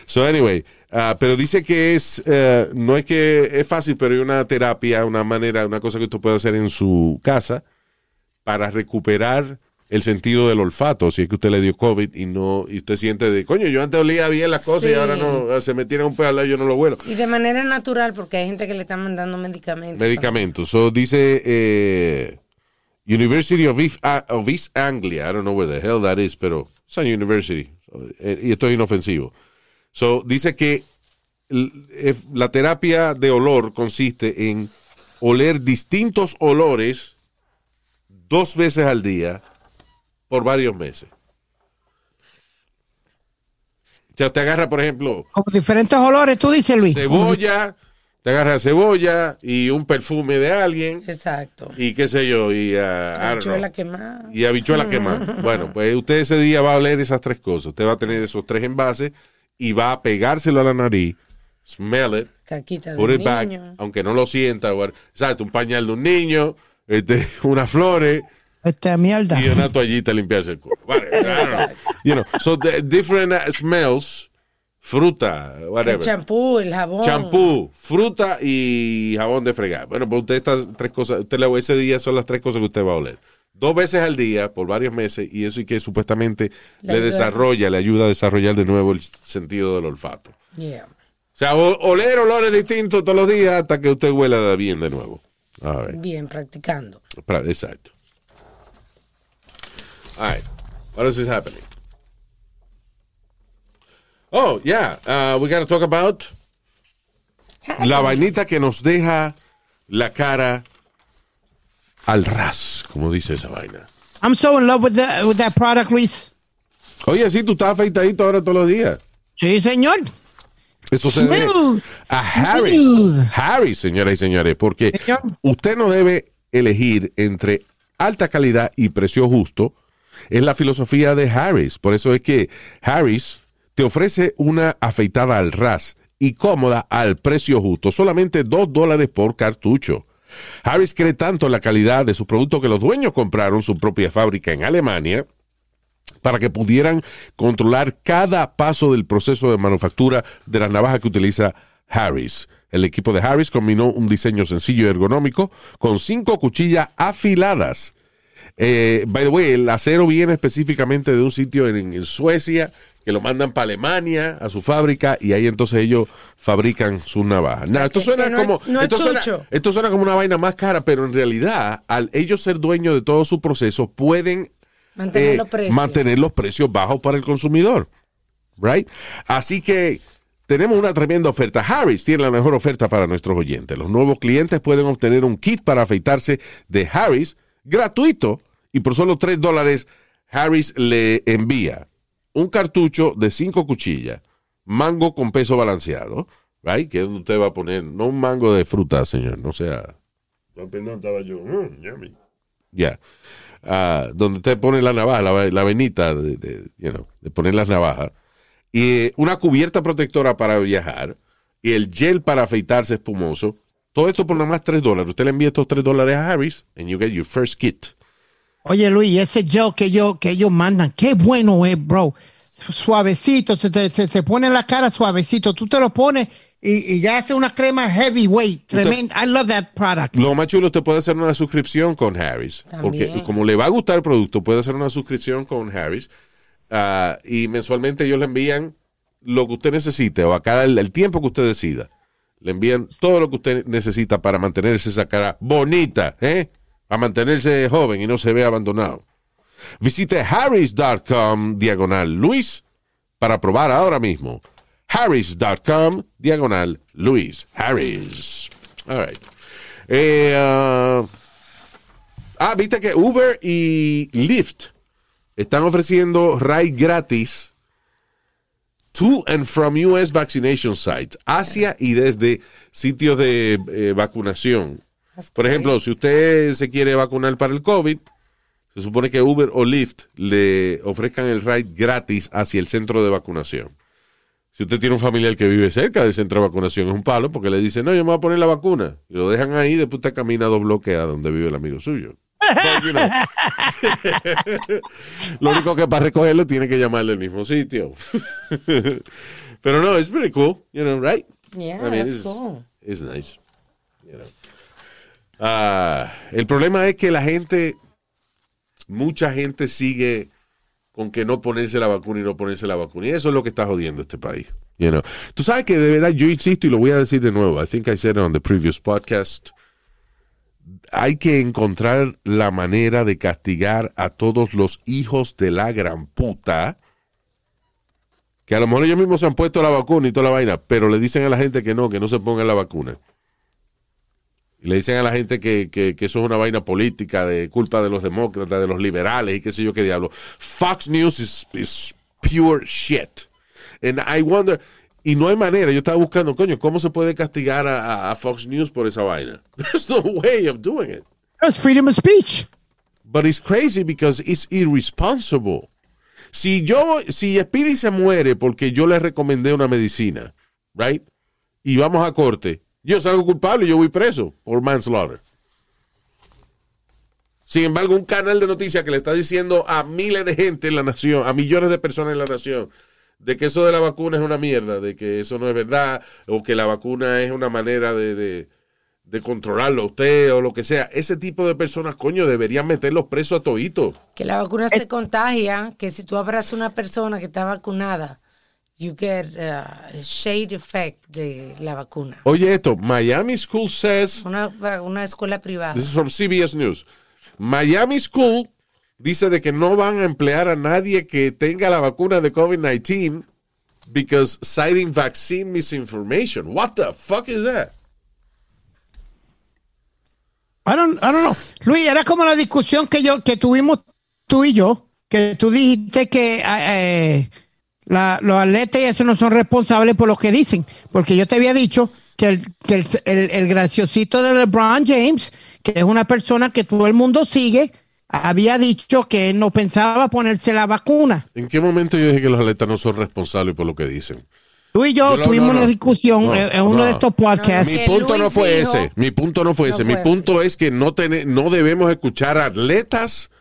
Speaker 4: So, anyway, ah, pero dice que es, eh, no es que es fácil, pero hay una terapia, una manera, una cosa que usted puede hacer en su casa para recuperar el sentido del olfato. Si es que usted le dio COVID y no, y usted siente de, coño, yo antes olía bien las cosas y
Speaker 5: Sí.
Speaker 4: ahora no, se me tiene un peo al lado y yo no lo vuelo.
Speaker 5: Y de manera natural, porque hay gente que le está mandando medicamentos.
Speaker 4: Medicamentos. So, dice eh, University of East, of East Anglia. I don't know where the hell that is, pero it's a university. Eh, y esto es inofensivo. So, dice que eh, la terapia de olor consiste en oler distintos olores dos veces al día por varios meses. O sea, te agarra, por ejemplo,
Speaker 6: Como diferentes olores, tú dices, Luis.
Speaker 4: cebolla, te agarra cebolla y un perfume de alguien
Speaker 5: Exacto.
Speaker 4: y qué sé yo, y, don't
Speaker 5: Habichuela quemada.
Speaker 4: y habichuela quemada. *laughs* Bueno, pues usted ese día va a oler esas tres cosas. Usted va a tener esos tres envases y va a pegárselo a la nariz, smell it,
Speaker 5: Caquita
Speaker 4: put
Speaker 5: de
Speaker 4: it back,
Speaker 5: niño.
Speaker 4: aunque no lo sienta, o- exacto, un pañal de un niño, este, *laughs* unas flores
Speaker 6: Esta mierda.
Speaker 4: y una toallita a limpiarse el. Vale, *laughs* know. You know, so the different uh, smells, fruta,
Speaker 5: El
Speaker 4: whatever.
Speaker 5: champú, el jabón.
Speaker 4: Champú, fruta y jabón de fregar. Bueno, pues usted estas tres cosas, usted le ese día son las tres cosas que usted va a oler. Dos veces al día por varios meses y eso y que supuestamente
Speaker 5: Le
Speaker 4: le,
Speaker 5: ayuda.
Speaker 4: desarrolla, le ayuda a desarrollar de nuevo el sentido del olfato.
Speaker 5: Yeah.
Speaker 4: O sea, oler olores distintos todos los días hasta que usted huela bien de nuevo. All right.
Speaker 5: Bien, practicando.
Speaker 4: Pra- Exacto. All right. What else is happening? Oh, yeah. Uh, we got to talk about la vainita que nos deja la cara al ras, como dice esa vaina.
Speaker 6: I'm so in love with, the, with that product, Luis.
Speaker 4: Oye, sí, tú estás afeitadito ahora todos los días.
Speaker 6: Sí, señor.
Speaker 4: Eso se debe a Harry.
Speaker 6: Smooth.
Speaker 4: Harry, señoras y señores, porque
Speaker 6: Señor.
Speaker 4: usted no debe elegir entre alta calidad y precio justo. Es la filosofía de Harris. Por eso es que Harris te ofrece una afeitada al ras y cómoda al precio justo, solamente dos dólares por cartucho. Harris cree tanto en la calidad de sus productos que los dueños compraron su propia fábrica en Alemania para que pudieran controlar cada paso del proceso de manufactura de las navajas que utiliza Harris. El equipo de Harris combinó un diseño sencillo y ergonómico con cinco cuchillas afiladas. Eh, by the way, el acero viene específicamente de un sitio en Suecia que lo mandan para Alemania a su fábrica y ahí entonces ellos fabrican sus navajas. Nah, esto suena
Speaker 5: no
Speaker 4: como
Speaker 5: no
Speaker 4: esto, suena, esto suena como una vaina más cara, pero en realidad al ellos ser dueños de todo su proceso pueden
Speaker 5: Mantener
Speaker 4: eh,
Speaker 5: los precios.
Speaker 4: mantener los precios bajos para el consumidor. Right? Así que tenemos una tremenda oferta. Harris tiene la mejor oferta para nuestros oyentes. Los nuevos clientes pueden obtener un kit para afeitarse de Harris gratuito y por solo 3 dólares Harris le envía un cartucho de cinco cuchillas, mango con peso balanceado, right? Que es donde usted va a poner, no un mango de fruta, señor, no sea,
Speaker 7: Apenas estaba yo. mm, yummy.
Speaker 4: ya. Ah, donde usted pone la navaja, la, la venita de, de, you know, de poner las navajas, y eh, una cubierta protectora para viajar, y el gel para afeitarse espumoso. Todo esto por nada más 3 dólares. Usted le envía estos 3 dólares a Harris, and you get your first kit.
Speaker 6: Oye, Luis, ese gel que ellos, que ellos mandan, qué bueno es, bro. Suavecito, se te, se te pone en la cara suavecito. Tú te lo pones y, y ya hace una crema heavyweight. Tremenda. I love that product.
Speaker 4: Lo más chulo, usted puede hacer una suscripción con Harris. Porque como le va a gustar el producto, puede hacer una suscripción con Harris. ah, y mensualmente ellos le envían lo que usted necesite o a cada el, el tiempo que usted decida. Le envían todo lo que usted necesita para mantenerse esa cara bonita, ¿eh? Para mantenerse joven y no se vea abandonado. Visite harris.com diagonal Luis para probar ahora mismo. Harris.com diagonal Luis. Harris. All right. Eh, ah, ah, viste que Uber y Lyft están ofreciendo ride gratis to and from US vaccination sites, hacia y desde sitios de eh, vacunación. Por ejemplo, si usted se quiere vacunar para el COVID, se supone que Uber o Lyft le ofrezcan el ride gratis hacia el centro de vacunación. Si usted tiene un familiar que vive cerca del centro de vacunación, es un palo porque le dicen, no, yo me voy a poner la vacuna. Y lo dejan ahí, después usted camina dos bloques a donde vive el amigo suyo. But, you know. *laughs* lo único que para recogerlo tiene que llamarle al mismo sitio. *laughs* Pero no, it's pretty cool, you know, right?
Speaker 5: Yeah,
Speaker 4: I mean,
Speaker 5: that's
Speaker 4: it's,
Speaker 5: cool.
Speaker 4: it's nice. Ah, el problema es que la gente, mucha gente sigue con que no ponerse la vacuna y no ponerse la vacuna. Y eso es lo que está jodiendo este país. You. Tú sabes que de verdad yo insisto y lo voy a decir de nuevo. I think I said it on the previous podcast. Hay que encontrar la manera de castigar a todos los hijos de la gran puta que a lo mejor ellos mismos se han puesto la vacuna y toda la vaina, pero le dicen a la gente que no, que no se pongan la vacuna. Y le dicen a la gente que, que, que eso es una vaina política de culpa de los demócratas, de los liberales y qué sé yo qué diablo. Fox News is, is pure shit. And I wonder, y no hay manera, yo estaba buscando, coño, ¿cómo se puede castigar a, Fox News por esa vaina? *laughs* There's no way of doing it.
Speaker 6: It's freedom of speech.
Speaker 4: But it's crazy because it's irresponsible. Si yo, si Speedy se muere porque yo le recomendé una medicina, right? Y vamos a corte, yo salgo culpable y yo voy preso por manslaughter. Sin embargo, un canal de noticias que le está diciendo a miles de gente en la nación, a millones de personas en la nación, de que eso de la vacuna es una mierda, de que eso no es verdad, o que la vacuna es una manera de, de, de controlarlo a usted o lo que sea. Ese tipo de personas, coño, deberían meterlos presos a todito.
Speaker 5: Que la vacuna se contagia, que si tú abrazas a una persona que está vacunada, you get uh, a shade effect de la vacuna.
Speaker 4: Oye esto, Miami School says,
Speaker 5: Una, una escuela privada.
Speaker 4: this is from CBS News, Miami School dice de que no van a emplear a nadie que tenga la vacuna de COVID-19 because citing vaccine misinformation. What the fuck is that?
Speaker 6: I don't, I don't know. Luis, era como la discusión que yo que tuvimos tú y yo, que tú dijiste que eh, la- los atletas y eso no son responsables por lo que dicen, porque yo te había dicho que el, que el, el- el graciosito de LeBron James, que es una persona que todo el mundo sigue, había dicho que él no pensaba ponerse la vacuna.
Speaker 4: ¿En qué momento yo dije que los atletas no son responsables por lo que dicen?
Speaker 6: Tú y yo tuvimos
Speaker 4: no, no.
Speaker 6: una discusión
Speaker 4: No,
Speaker 6: en, uno
Speaker 4: no.
Speaker 6: de estos podcasts.
Speaker 4: Mi punto no fue
Speaker 5: dijo-
Speaker 4: ese. Mi punto no fue ese.
Speaker 5: fue
Speaker 4: Mi punto es que no, tene- no debemos escuchar atletas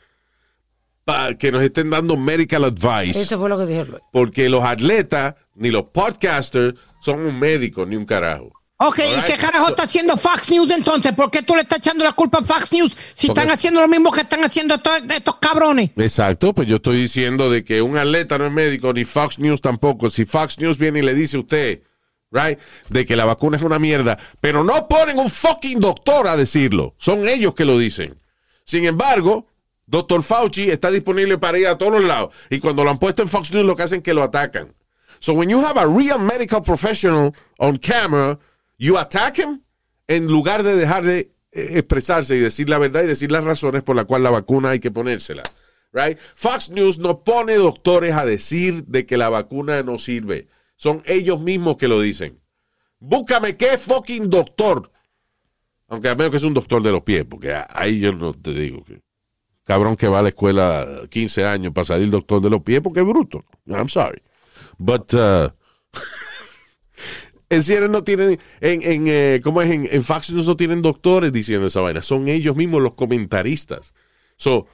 Speaker 4: que nos estén dando medical advice.
Speaker 5: Eso fue lo que dijo Luis.
Speaker 4: Porque los atletas ni los podcasters son un médico ni un carajo.
Speaker 6: Ok, ¿y qué carajo está haciendo Fox News entonces? ¿Por qué tú le estás echando la culpa a Fox News si
Speaker 4: Porque-
Speaker 6: están haciendo lo mismo que están haciendo estos, estos cabrones?
Speaker 4: Exacto, pues yo estoy diciendo de que un atleta no es médico, ni Fox News tampoco. Si Fox News viene y le dice a usted, right, de que la vacuna es una mierda, pero no ponen un fucking doctor a decirlo. Son ellos que lo dicen. Sin embargo, Dr. Fauci está disponible para ir a todos lados. Y cuando lo han puesto en Fox News, lo que hacen es que lo atacan. So when you have a real medical professional on camera, you attack him en lugar de dejar de eh, expresarse y decir la verdad y decir las razones por las cuales la vacuna hay que ponérsela. Right? Fox News no pone doctores a decir de que la vacuna no sirve. Son ellos mismos que lo dicen. Búscame qué fucking doctor. Aunque a menos que es un doctor de los pies, porque ahí yo no te digo que. Cabrón que va a la escuela 15 años para salir doctor de los pies porque es bruto. I'm sorry. But, uh, *laughs* en CNN no tienen, en, en eh, ¿cómo es? En, en Fox News no tienen doctores diciendo esa vaina. Son ellos mismos los comentaristas. So,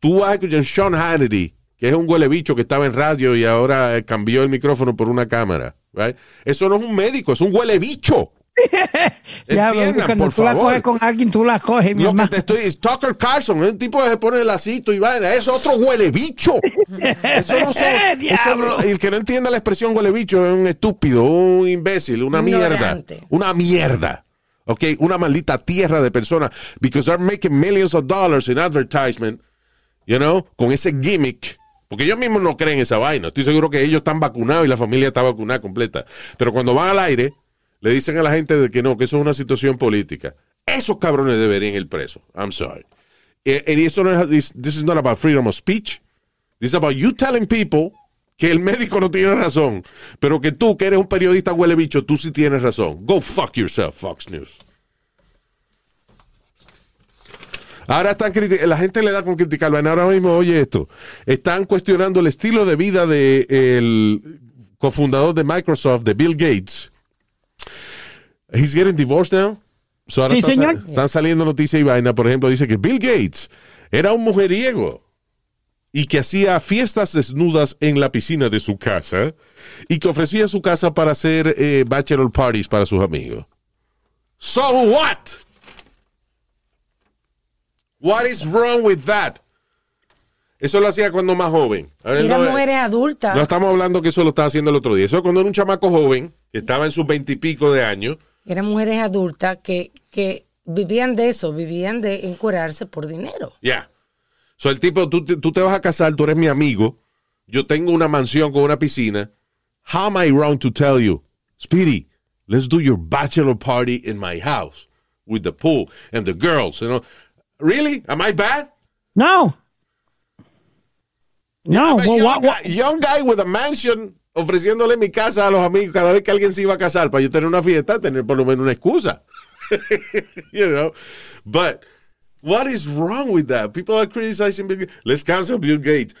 Speaker 4: tú vas a escuchar Sean Hannity, que es un huele bicho que estaba en radio y ahora cambió el micrófono por una cámara. Right? Eso no es un médico, es un huele bicho. *laughs*
Speaker 6: Ya, cuando
Speaker 4: por
Speaker 6: tú la
Speaker 4: favor.
Speaker 6: coges con alguien, tú la coges, mi
Speaker 4: Lo que
Speaker 6: hermano.
Speaker 4: te estoy es Tucker Carlson, es un tipo que se pone el lacito y vaina, es otro huele bicho. *laughs* Eso no *laughs* eso no- el que no entienda la expresión huele bicho es un estúpido, un imbécil, una mierda. Una mierda. Ok, una maldita tierra de personas. Because they're making millions of dollars in advertisement, you know, con ese gimmick. Porque ellos mismos no creen esa vaina. Estoy seguro que ellos están vacunados y la familia está vacunada completa. Pero cuando van al aire, le dicen a la gente de que no, que eso es una situación política. Esos cabrones deberían ir presos. I'm sorry. Eh, Y eso no es, this, this is not about freedom of speech. This is about you telling people que el médico no tiene razón, pero que tú, que eres un periodista huele bicho, tú sí tienes razón. Go fuck yourself, Fox News. Ahora están la gente le da con criticarlo. Ahora mismo, oye esto, están cuestionando el estilo de vida del cofundador de Microsoft, de Bill Gates. He's getting divorced now. So ahora
Speaker 6: Sí, señor.
Speaker 4: están saliendo noticias y vaina. Por ejemplo, dice que Bill Gates era un mujeriego y que hacía fiestas desnudas en la piscina de su casa y que ofrecía su casa para hacer eh, bachelor parties para sus amigos. So what? What is wrong with that? Eso lo hacía cuando más joven. Ahora
Speaker 5: Eran
Speaker 4: no-
Speaker 5: mujeres adultas.
Speaker 4: no estamos hablando que eso lo estaba haciendo el otro día. Eso cuando era un chamaco joven, que estaba en sus veintipico de años.
Speaker 5: Eran mujeres adultas que, que vivían de eso, vivían de encuerarse por dinero.
Speaker 4: Ya. So el tipo, tú, te- tú te vas a casar, tú eres mi amigo. Yo tengo una mansión con una piscina. How am I wrong to tell you? Speedy, let's do your bachelor party in my house with the pool and the girls. You know? Really? Am I bad?
Speaker 6: No. No,
Speaker 4: I'm a
Speaker 6: well,
Speaker 4: young,
Speaker 6: what- what-
Speaker 4: guy, young guy with a mansion ofreciéndole mi casa a los amigos cada vez que alguien se iba a casar para yo tener una fiesta, tener por lo menos una excusa. *laughs* you know? But what is wrong with that? People are criticizing Bill Gates. Let's cancel Bill Gates.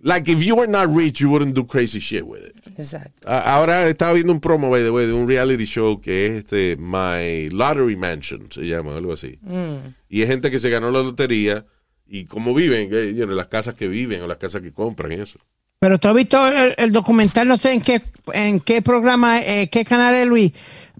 Speaker 4: Like if you were not rich, you wouldn't do crazy shit with it.
Speaker 5: Exacto.
Speaker 4: Ahora estaba viendo un promo, by the way, de un reality show que es este My Lottery Mansion, se llama, algo así. Y es gente que se ganó la lotería y cómo viven, eh, you know, las casas que viven o las casas que compran y eso.
Speaker 6: Pero tú has visto el, el documental, no sé en qué, en qué programa, eh, qué canal es Luis.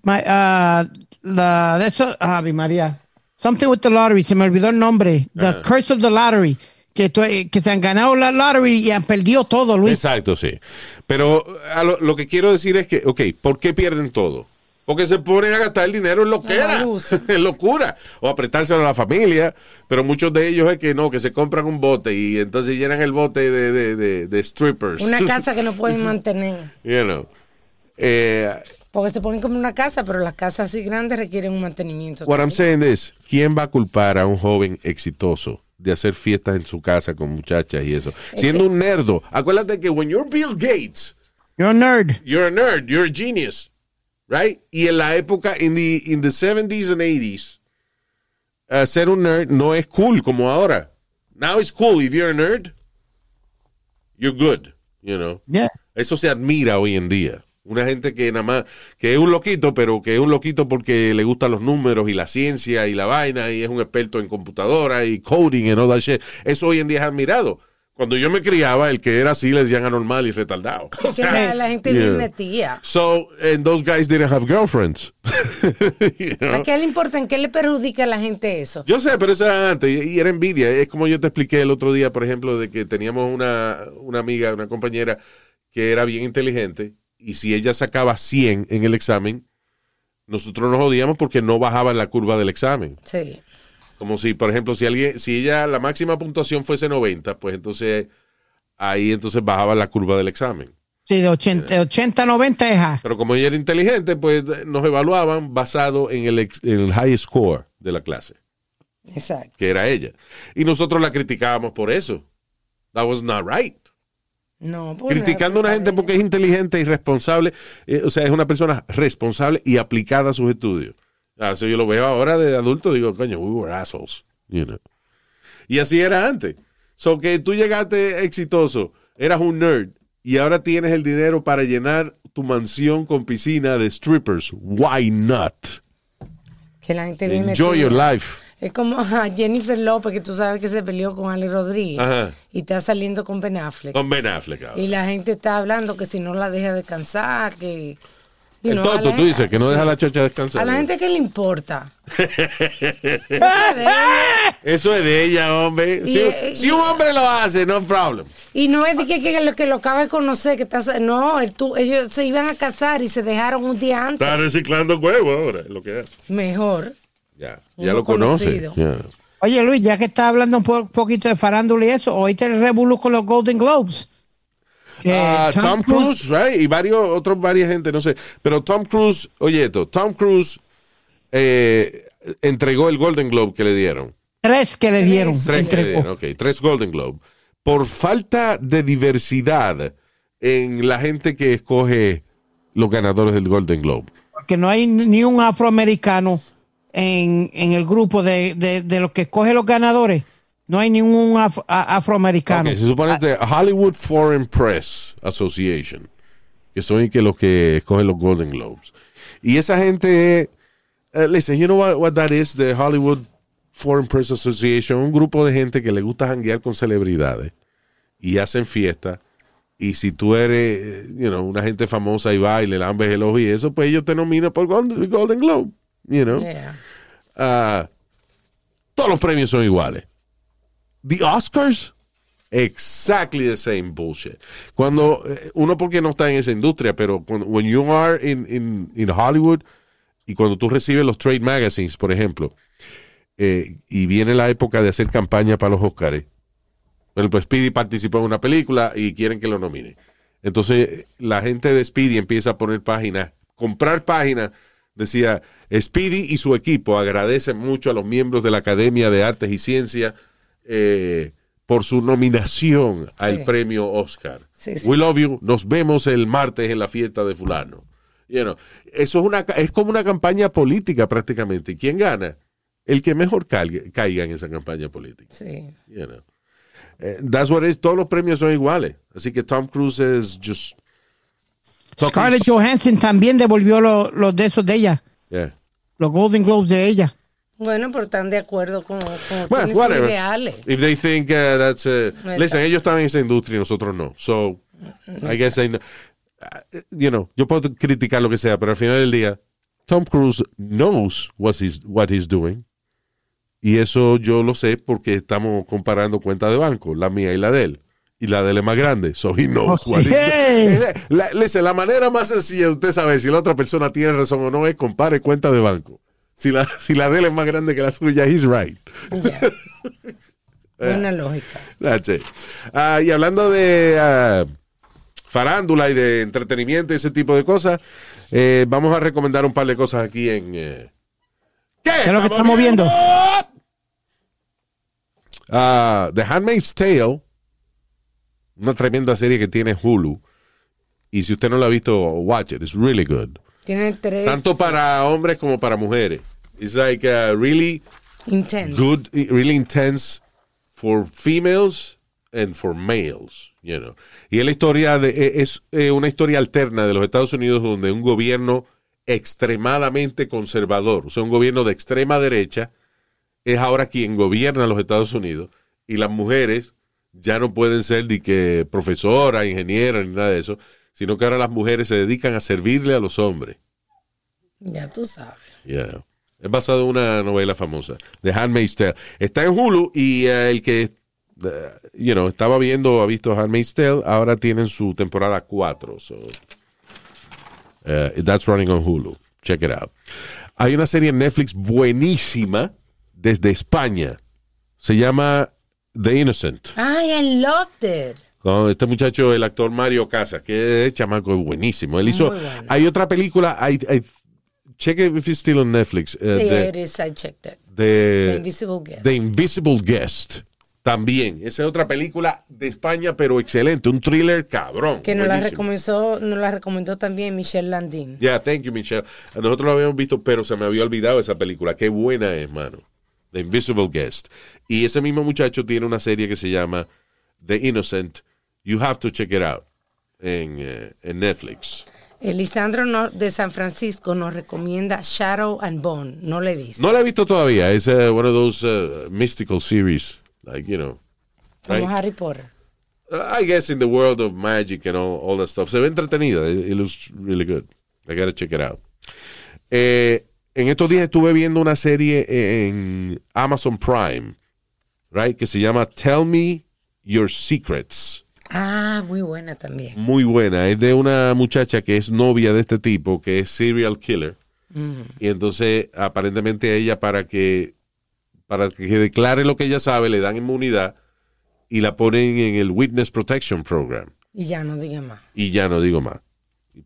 Speaker 6: My, ah, la, de eso, Ave María. Something with the lottery, se me olvidó el nombre. The Curse of the Lottery. Que, eh, que se han ganado la lottery y han perdido todo, Luis.
Speaker 4: Exacto, sí. Pero a lo, lo que quiero decir es que, ok, ¿por qué pierden todo? Porque se ponen a gastar el dinero en lo que era, *laughs* en locura, o apretárselo a la familia, pero muchos de ellos es que no, que se compran un bote y entonces llenan el bote de, de, de- de strippers.
Speaker 5: Una *laughs* casa que no pueden mantener.
Speaker 4: you know. Eh,
Speaker 5: Porque se ponen como una casa, pero las casas así grandes requieren un mantenimiento.
Speaker 4: what I'm saying is, ¿quién va a culpar a un joven exitoso de hacer fiestas en su casa con muchachas y eso? Siendo un nerdo. Acuérdate que when you're Bill Gates,
Speaker 6: You're a nerd.
Speaker 4: you're a nerd, you're a genius, right? Y en la época, in the, in the 70s and 80s, uh, ser un nerd no es cool como ahora. Now it's cool. If you're a nerd, you're good, you know.
Speaker 6: Yeah.
Speaker 4: Eso se admira hoy en día. Una gente que nada más, que es un loquito, pero que es un loquito porque le gustan los números y la ciencia y la vaina y es un experto en computadora y coding y all that shit. Eso hoy en día es admirado. Cuando yo me criaba, el que era así le decían anormal y retardado. *laughs*
Speaker 5: Es que la, gente
Speaker 4: Yeah.
Speaker 5: bien metida.
Speaker 4: So, and those guys didn't have girlfriends. *laughs* You know?
Speaker 5: ¿A qué le importa? ¿En qué le perjudica a la gente eso?
Speaker 4: Yo sé, pero eso era antes y y era envidia. Es como yo te expliqué el otro día, por ejemplo, de que teníamos una, una amiga, una compañera que era bien inteligente y si ella sacaba 100 en el examen, nosotros nos odiamos porque no bajaba en la curva del examen.
Speaker 5: Sí.
Speaker 4: Como si, por ejemplo, si alguien, si ella la máxima puntuación fuese 90, pues entonces ahí entonces bajaba la curva del examen.
Speaker 6: Sí, de 80, de 80 a 90 es A.
Speaker 4: Pero como ella era inteligente, pues nos evaluaban basado en el, ex- en el high score de la clase.
Speaker 5: Exacto.
Speaker 4: que era ella. Y nosotros la criticábamos por eso. That was not right.
Speaker 5: No, pues
Speaker 4: Criticando a una gente porque es inteligente y responsable, eh, o sea, es una persona responsable y aplicada a sus estudios. Ah, Eso yo lo veo ahora de adulto, digo, coño, we were assholes, you know. Y así era antes. So que tú llegaste exitoso, eras un nerd y ahora tienes el dinero para llenar tu mansión con piscina de strippers. Why not?
Speaker 5: que la gente viene
Speaker 4: Enjoy your life.
Speaker 5: Es como a Jennifer López, que tú sabes que se peleó con Ale Rodríguez
Speaker 4: Ajá.
Speaker 5: y está saliendo con Ben Affleck.
Speaker 4: Con Ben Affleck. ahora.
Speaker 5: Y la gente está hablando que si no la deja descansar, que... you
Speaker 4: El
Speaker 5: know, a
Speaker 4: toto,
Speaker 5: la-
Speaker 4: tú dices, que no deja
Speaker 5: sí.
Speaker 4: la chocha descansar.
Speaker 5: A la gente que le importa. *laughs*
Speaker 4: Eso es de ella, hombre.
Speaker 5: Y,
Speaker 4: Si,
Speaker 5: eh,
Speaker 4: si un hombre lo hace, no problem.
Speaker 5: Y no es de que, que lo, que lo acaba de conocer, que está... No, el tú- ellos se iban a casar y se dejaron un día antes.
Speaker 7: Está reciclando huevos ahora, es lo que es.
Speaker 5: Mejor.
Speaker 4: Ya, ya lo conoce.
Speaker 6: Oye, Luis, ya que estás hablando un po- poquito de farándula y eso, oíste el revolú con los Golden Globes. Que
Speaker 4: Ah, Tom, Cruise, right? Y varios, otros, varias gente, no sé. Pero Tom Cruise, oye esto, Tom Cruise eh, entregó el Golden Globe que le dieron.
Speaker 6: Tres que le dieron.
Speaker 4: Tres que le dieron, ok, tres Golden Globe. Por falta de diversidad en la gente que escoge los ganadores del Golden Globe.
Speaker 6: Porque no hay ni un afroamericano en, en el grupo de, de, de los que escoge los ganadores. No hay ningún af- afroamericano.
Speaker 4: Ok, se supone es de Hollywood Foreign Press Association, que son que los que escogen los Golden Globes. Y esa gente, eh, listen, you know what, what that is, the Hollywood Foreign Press Association, un grupo de gente que le gusta janguear con celebridades y hacen fiesta. Y si tú eres, eh, you know, una gente famosa y va y le lambes el ojo y eso, pues ellos te nominan por Golden, Golden Globe, you know.
Speaker 5: Yeah.
Speaker 4: Ah, todos los premios son iguales. The Oscars, exactly the same bullshit. Cuando eh, uno porque no está en esa industria, pero cuando, when you are in, in, in Hollywood y cuando tú recibes los trade magazines, por ejemplo, eh, y viene la época de hacer campaña para los Oscars, bueno, pues Speedy participó en una película y quieren que lo nomine. Entonces la gente de Speedy empieza a poner páginas, comprar páginas. Decía, Speedy y su equipo agradecen mucho a los miembros de la Academia de Artes y Ciencias eh, por su nominación al
Speaker 5: Sí.
Speaker 4: premio Oscar.
Speaker 5: Sí, sí.
Speaker 4: We love you. Nos vemos el martes en la fiesta de fulano. You know, eso es, una, es como una campaña política prácticamente. ¿Quién gana? El que mejor caiga, caiga en esa campaña política.
Speaker 5: Sí.
Speaker 4: You know. Eh, that's what it is. Todos los premios son iguales. Así que Tom Cruise es just.
Speaker 6: Scarlett Johansson también devolvió lo- los de esos de ella,
Speaker 4: Yeah.
Speaker 6: los Golden Globes de ella.
Speaker 5: Bueno, pero están de acuerdo con, con
Speaker 4: Bueno,
Speaker 5: sus ideales.
Speaker 4: If they think uh, that's. Uh, listen, ellos están en esa industria y nosotros no. So, I guess they know. Uh, you know, yo puedo criticar lo que sea, pero al final del día, Tom Cruise knows what he's, what he's doing. Y eso yo lo sé porque estamos comparando cuentas de banco, la mía y la de él. Y la de él es más grande, so he knows what he's doing. La, listen, la manera más sencilla de usted saber si la otra persona tiene razón o no es compare cuentas de banco. Si la, si la de él es más grande que la suya, he's right.
Speaker 5: Ya. *laughs* Buena lógica.
Speaker 4: That's it. Ah, y hablando de ah, farándula y de entretenimiento y ese tipo de cosas, eh, vamos a recomendar un par de cosas aquí en... eh, ¿Qué?
Speaker 6: ¿Qué es lo que estamos viendo?
Speaker 4: Ah, The Handmaid's Tale, una tremenda serie que tiene Hulu. Y si usted no la ha visto, watch it. It's really good.
Speaker 5: Tiene tres
Speaker 4: Tanto para hombres como para mujeres. It's like uh, really
Speaker 5: intense.
Speaker 4: good, really intense for females and for males, you know. Y es la historia de, e- es eh, una historia alterna de los Estados Unidos donde un gobierno extremadamente conservador, o sea, un gobierno de extrema derecha, es ahora quien gobierna los Estados Unidos y las mujeres ya no pueden ser de que profesora, ingeniera ni nada de eso, sino que ahora las mujeres se dedican a servirle a los hombres.
Speaker 5: Ya tú sabes.
Speaker 4: Yeah. Es basado en una novela famosa, The Handmaid's Tale. Está en Hulu y eh, el que eh, you know, estaba viendo ha visto Handmaid's Tale, ahora tienen su temporada 4. So, eh, that's running on Hulu. Check it out. Hay una serie en Netflix buenísima desde España. Se llama The Innocent.
Speaker 5: Ay, I loved it.
Speaker 4: Con este muchacho, el actor Mario Casas, que es chamaco es buenísimo. Él hizo.
Speaker 5: Bueno.
Speaker 4: Hay otra película, hay, hay- check it if it's still on Netflix. eh,
Speaker 5: Sí,
Speaker 4: de-
Speaker 5: it is, I checked it. The
Speaker 4: The,
Speaker 5: Invisible Guest.
Speaker 4: The Invisible Guest. También. Esa es otra película de España, pero excelente. Un thriller cabrón.
Speaker 5: Que nos la, recomendó, nos la recomendó también Michelle Landin.
Speaker 4: Yeah, thank you, Michelle. Nosotros lo habíamos visto, pero se me había olvidado esa película. Qué buena es, mano. The Invisible Guest. Y ese mismo muchacho tiene una serie que se llama The Innocent. You have to check it out en, eh, en Netflix.
Speaker 5: Elisandro no- de San Francisco nos recomienda Shadow and Bone. No le he visto.
Speaker 4: No la he visto todavía. Es eh, one of those uh, mystical series. Like, you know.
Speaker 5: Como
Speaker 4: right?
Speaker 5: Harry Potter.
Speaker 4: Uh, I guess in the world of magic and all, all that stuff. Se ve entretenida. It, it looks really good. I gotta check it out. Eh, en estos días estuve viendo una serie en Amazon Prime, right, que se llama Tell Me Your Secrets.
Speaker 5: Ah, muy buena también.
Speaker 4: Muy buena. Es de una muchacha que es novia de este tipo, que es serial killer. Y entonces, aparentemente a ella para que para que declare lo que ella sabe, le dan inmunidad y la ponen en el Witness Protection Program.
Speaker 5: Y ya no diga más.
Speaker 4: Y ya no digo más.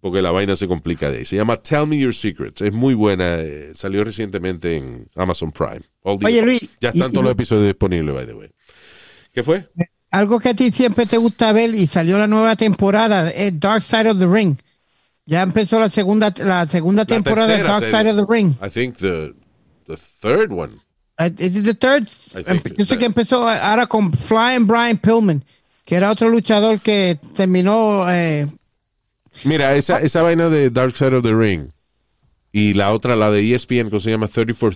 Speaker 4: Porque la vaina se complica de ahí. Se llama Tell Me Your Secrets. Es muy buena. eh, salió recientemente en Amazon Prime.
Speaker 6: Oye, Luis,
Speaker 4: Ya están
Speaker 6: y
Speaker 4: todos los episodios disponibles, by the way. ¿Qué fue?
Speaker 6: Algo que a ti siempre te gusta ver y salió la nueva temporada es Dark Side of the Ring. Ya empezó la segunda la segunda
Speaker 4: La
Speaker 6: temporada de Dark. Side of the Ring.
Speaker 4: I think the, the third one.
Speaker 6: Uh, Is it the third? Yo sé que empezó ahora con Flying Brian Pillman, que era otro luchador que terminó eh,
Speaker 4: Mira, esa, esa vaina de Dark Side of the Ring y la otra, la de ESPN, que se llama 30 for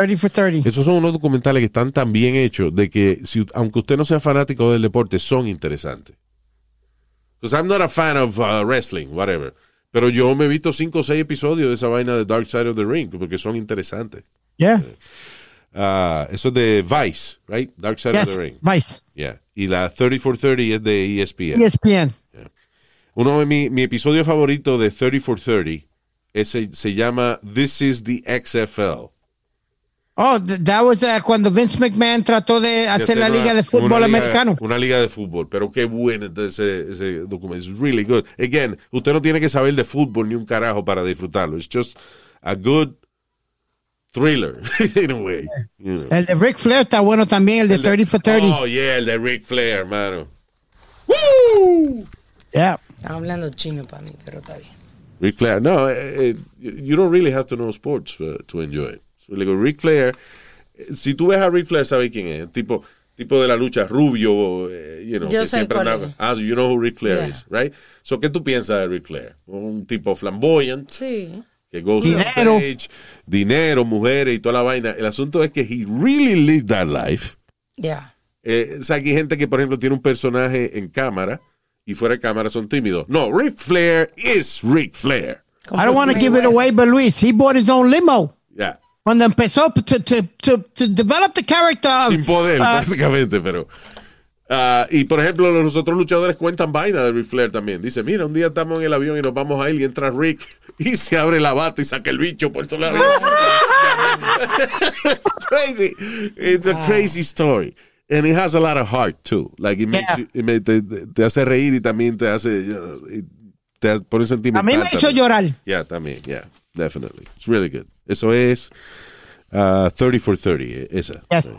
Speaker 4: 30.
Speaker 6: 30 for 30.
Speaker 4: Esos son unos documentales que están tan bien hechos de que, si, aunque usted no sea fanático del deporte, son interesantes. Because I'm not a fan of uh, wrestling, whatever. Pero yo me he visto cinco o seis episodios de esa vaina de Dark Side of the Ring porque son interesantes.
Speaker 6: Yeah.
Speaker 4: Ah, eso es de Vice, right? Dark Side
Speaker 6: Yes.
Speaker 4: of the Ring.
Speaker 6: Vice.
Speaker 4: Yeah. Y la 30 for 30 es de ESPN.
Speaker 6: ESPN.
Speaker 4: Uno de mi, mi episodio favorito de 30 for 30 ese, se llama This is the XFL.
Speaker 6: Oh, th- that was uh, cuando Vince McMahon trató de hacer la
Speaker 4: una-
Speaker 6: liga de
Speaker 4: una
Speaker 6: fútbol
Speaker 4: liga-
Speaker 6: americano.
Speaker 4: Una liga de fútbol, pero qué bueno ese, ese documento. It's really good. Again, usted no tiene que saber de fútbol ni un carajo para disfrutarlo. It's just a good thriller, *laughs* in a way. you know.
Speaker 6: El de Ric Flair está bueno también, el de 30 for 30.
Speaker 4: Oh, yeah, el de Ric Flair, hermano. Woo!
Speaker 6: Yeah.
Speaker 5: Están hablando chino para mí, pero está bien.
Speaker 4: Ric Flair. No, eh, eh, you don't really have to know sports uh, to enjoy it. Le digo, Ric Flair, eh, si tú ves a Ric Flair, ¿sabes quién es? Tipo, tipo de la lucha, rubio, eh, you know,
Speaker 5: Yo
Speaker 4: que
Speaker 5: sé
Speaker 4: siempre andaba. Ah, so you know who Ric Flair
Speaker 5: Yeah.
Speaker 4: is, right? So, ¿qué tú piensas de Ric Flair? Un tipo flamboyant,
Speaker 5: Sí.
Speaker 4: que goes on
Speaker 6: Dinero.
Speaker 4: stage, dinero, mujeres y toda la vaina. El asunto es que he really lived that life.
Speaker 5: Ya.
Speaker 4: Eh, o sea, que hay gente que, por ejemplo, tiene un personaje en cámara y fuera de cámara son tímidos. No, Ric Flair is Ric Flair.
Speaker 6: I don't want to give it away, but Luis, he bought his own limo.
Speaker 4: Ya.
Speaker 6: Cuando empezó to, to, to, to develop the character of,
Speaker 4: Sin poder,
Speaker 6: uh,
Speaker 4: prácticamente, pero. ah, y por ejemplo, los otros luchadores cuentan vaina de Ric Flair también. Dice: Mira, un día estamos en el avión y nos vamos a ir y entra Rick *laughs* y se abre la bata y saca el bicho por todo el avión. It's crazy. It's a crazy story. And it has a lot of heart, too. Like, it makes
Speaker 6: Yeah.
Speaker 4: you- it ma- te, te- hace reír y también te hace. you know, y te pone
Speaker 6: a
Speaker 4: sentimental.
Speaker 6: mí me hizo
Speaker 4: también.
Speaker 6: llorar.
Speaker 4: Yeah, también, yeah, definitely. It's really good. Eso es uh, 30 for 30, eh, esa.
Speaker 6: Yes.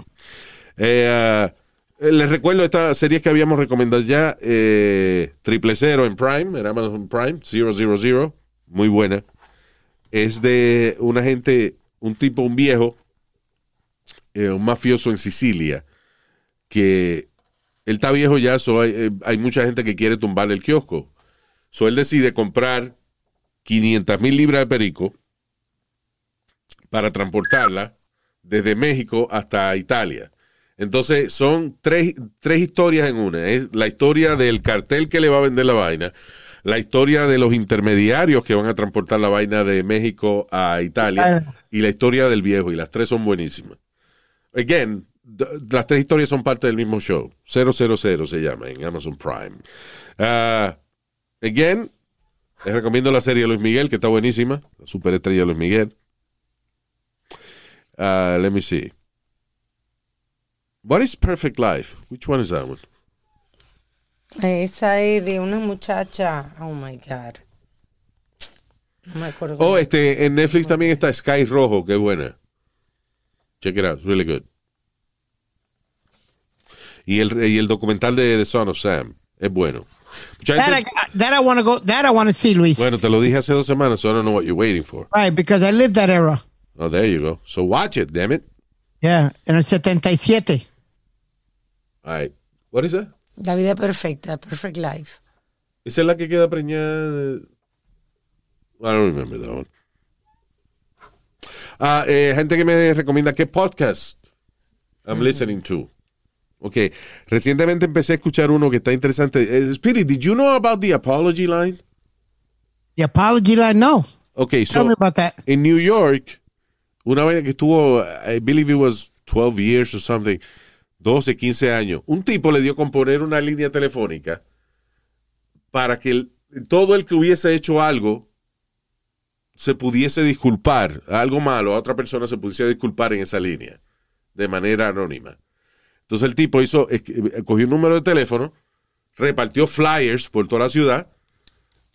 Speaker 4: Eh, ah, eh, les recuerdo esta serie que habíamos recomendado ya, eh, Triple Cero en Prime, en Amazon Prime, 000, muy buena. Es de una gente, un tipo, un viejo, eh, un mafioso en Sicilia, que él está viejo ya, so hay, hay mucha gente que quiere tumbarle el kiosco. So él decide comprar 500 mil libras de perico para transportarla desde México hasta Italia. Entonces son tres, tres historias en una. Es la historia del cartel que le va a vender la vaina, la historia de los intermediarios que van a transportar la vaina de México a Italia y la historia del viejo. Y las tres son buenísimas. Again, las tres historias son parte del mismo show. 000 se llama en Amazon Prime. Ah, again, les recomiendo la serie de Luis Miguel, que está buenísima. La superestrella de Luis Miguel. Uh, let me see. What is Perfect Life? Which one is that one?
Speaker 5: Esa es de una muchacha. Oh my God. No me acuerdo.
Speaker 4: Oh, este, en Netflix también está Sky Rojo, qué buena. Check it out. It's really good. Y el, y el documental de The Son of Sam es bueno.
Speaker 6: That
Speaker 4: gente-
Speaker 6: I, that I want to go. That I want to see, Luis.
Speaker 4: bueno, te lo dije hace dos semanas, so I don't know what you're waiting for.
Speaker 6: Right, because I lived that era.
Speaker 4: Oh, there you go. So watch it, damn it.
Speaker 6: Yeah, en el 77.
Speaker 4: All right. What is that?
Speaker 5: La vida perfecta, perfect life.
Speaker 4: Esa es la que queda preñada. I don't remember that one. Ah, eh, gente que me recomienda qué podcast I'm listening to. Ok, recientemente empecé a escuchar uno que está interesante. Eh, Spirit, did you know about the apology line?
Speaker 6: The apology line, no.
Speaker 4: Ok,
Speaker 6: Tell
Speaker 4: so
Speaker 6: me about that.
Speaker 4: en New York, una vaina que estuvo, I believe it was 12 years or something, 12, 15 años, un tipo le dio con poner una línea telefónica para que el- todo el que hubiese hecho algo se pudiese disculpar, algo malo, a otra persona se pudiese disculpar en esa línea, de manera anónima. Entonces el tipo hizo, eh, cogió un número de teléfono, repartió flyers por toda la ciudad,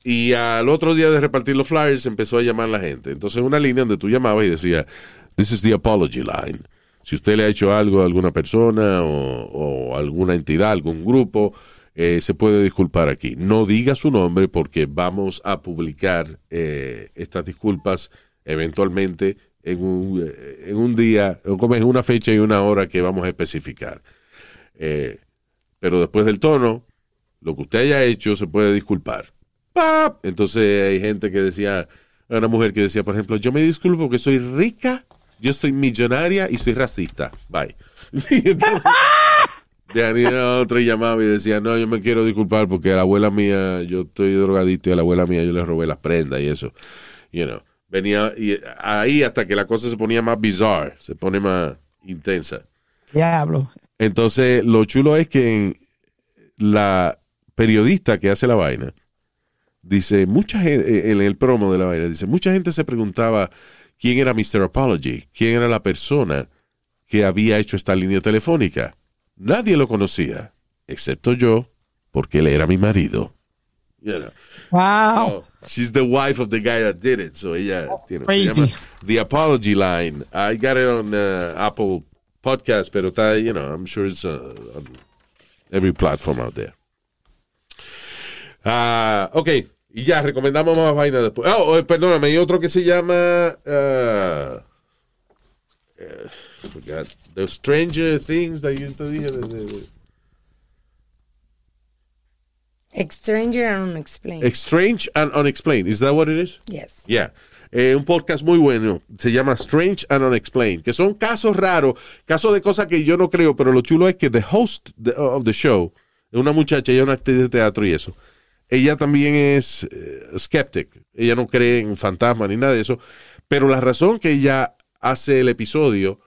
Speaker 4: y al otro día de repartir los flyers empezó a llamar la gente. Entonces una línea donde tú llamabas y decía, this is the apology line. Si usted le ha hecho algo a alguna persona o, o alguna entidad, algún grupo, eh, se puede disculpar aquí. No diga su nombre porque vamos a publicar eh, estas disculpas eventualmente en un, eh, en un día, en una fecha y una hora que vamos a especificar. Eh, pero después del tono, lo que usted haya hecho se puede disculpar. ¡Pap! Entonces hay gente que decía, una mujer que decía, por ejemplo, yo me disculpo porque soy rica, yo soy millonaria y soy racista. Bye. *laughs* Entonces, de ahí a otro llamaba y decía, no, yo me quiero disculpar porque a la abuela mía, yo estoy drogadito y a la abuela mía yo le robé las prendas y eso. You know, venía y ahí hasta que la cosa se ponía más bizarre, se pone más intensa.
Speaker 6: Diablo.
Speaker 4: Entonces, lo chulo es que la periodista que hace la vaina dice, mucha gente, en el promo de la vaina, dice, mucha gente se preguntaba quién era Mr. Apology, quién era la persona que había hecho esta línea telefónica. Nadie lo conocía, excepto yo, porque él era mi marido. You know.
Speaker 6: Wow.
Speaker 4: So, she's the wife of the guy that did it. So ella tiene se
Speaker 6: crazy.
Speaker 4: llama The Apology Line. I got it on uh, Apple Podcast, pero está, you know, I'm sure it's uh, on every platform out there. Ah, ok, y ya, recomendamos más vainas después. Oh, oh, perdóname, hay otro que se llama. ah, eh, forgot. The Stranger Things that yo te dije. de- de- de-
Speaker 5: Stranger and Unexplained.
Speaker 4: Strange and Unexplained. Is that what it is?
Speaker 5: yes.
Speaker 4: Yeah. Eh, un podcast muy bueno. Se llama Strange and Unexplained. Que son casos raros, casos de cosas que yo no creo, pero lo chulo es que the host of the show es una muchacha, ella es una actriz de teatro y eso. Ella también es eh, skeptic. Ella no cree en fantasmas ni nada de eso. Pero la razón que ella hace el episodio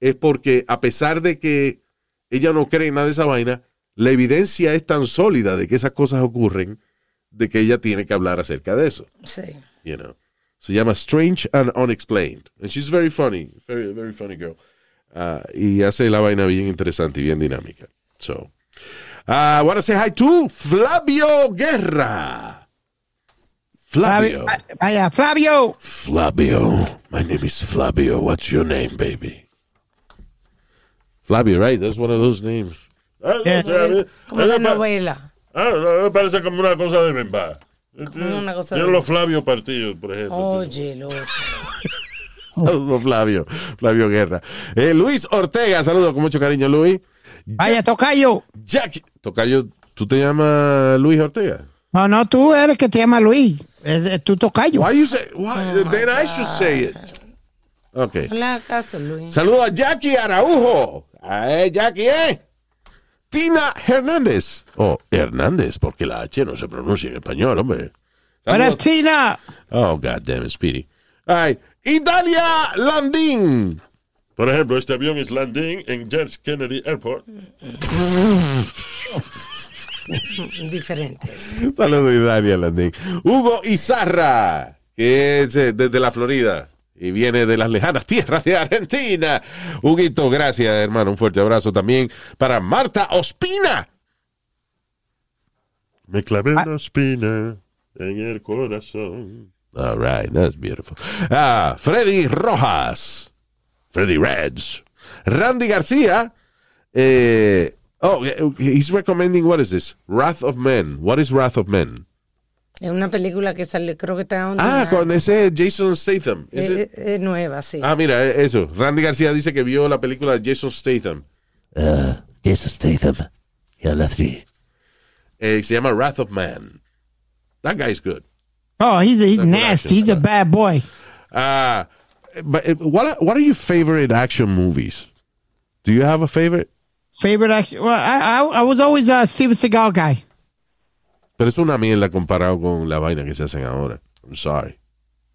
Speaker 4: es porque a pesar de que ella no cree en nada de esa vaina, la evidencia es tan sólida de que esas cosas ocurren de que ella tiene que hablar acerca de eso.
Speaker 5: Sí.
Speaker 4: You know. Se llama Strange and Unexplained. And she's very funny. Very, very funny girl. Ah, y hace la vaina bien interesante y bien dinámica. So, I want to say hi to Flavio Guerra. Flavio.
Speaker 6: Flavio. Vaya, Flavio.
Speaker 4: Flavio. My name is Flavio. What's your name, baby? Flavio, right? That's one of those names.
Speaker 7: A mí
Speaker 5: una novela.
Speaker 7: Ah, parece como una cosa de
Speaker 5: una cosa
Speaker 7: tiene
Speaker 5: de-
Speaker 7: los Flavios partidos, por ejemplo.
Speaker 5: Oye, loco. *laughs*
Speaker 4: Saludos, Flavio. Flavio Guerra. Eh, Luis Ortega, saludos con mucho cariño, Luis.
Speaker 6: Vaya, tocayo.
Speaker 4: Jack. Tocayo, ¿tú te llamas Luis Ortega?
Speaker 6: No, no, tú eres que te llama Luis. Es, es tu tocayo.
Speaker 4: Why you say? Why? then I should say it.
Speaker 5: Le hagas caso, Luis.
Speaker 4: Saludos a Jackie Araujo. Eh, Jackie, eh. Tina Hernández. Oh, Hernández, porque la H no se pronuncia en español, hombre.
Speaker 6: Para. Tina.
Speaker 4: Oh, God damn it, Speedy. Ay, Italia Landín.
Speaker 7: Por ejemplo, este avión es landing en James Kennedy Airport.
Speaker 5: Diferentes.
Speaker 4: Saludos, Italia Landín. Hugo Izarra, que es eh, desde la Florida y viene de las lejanas tierras de Argentina. Huguito, gracias, hermano. Un fuerte abrazo también para Marta Ospina.
Speaker 7: Me clavé una espina en el corazón.
Speaker 4: All right, that's beautiful. Ah, Freddy Rojas. Freddy Reds. Randy García. eh, oh, eh, he's recommending, what is this? Wrath of Men. What is Wrath of Men?
Speaker 5: Es una película que sale, creo que está
Speaker 4: Ah, con ese Jason Statham. Is
Speaker 5: es,
Speaker 4: it-
Speaker 5: es nueva, sí.
Speaker 4: Ah, mira, eh, eso. Randy García dice que vio la película de Jason Statham.
Speaker 12: Uh, Jason Statham. Ya la vi.
Speaker 4: Eh, se llama Wrath of Man. That guy's good.
Speaker 6: Oh, he's, he's
Speaker 4: That's
Speaker 6: nasty.
Speaker 4: action,
Speaker 6: He's a bad boy.
Speaker 4: Uh, but uh, what are, what are your favorite action movies? Do you have a favorite?
Speaker 6: Favorite action? Well, I, I, I was always a Steven Seagal guy.
Speaker 4: Pero es una mierda comparado con la vaina que se hacen ahora. I'm sorry.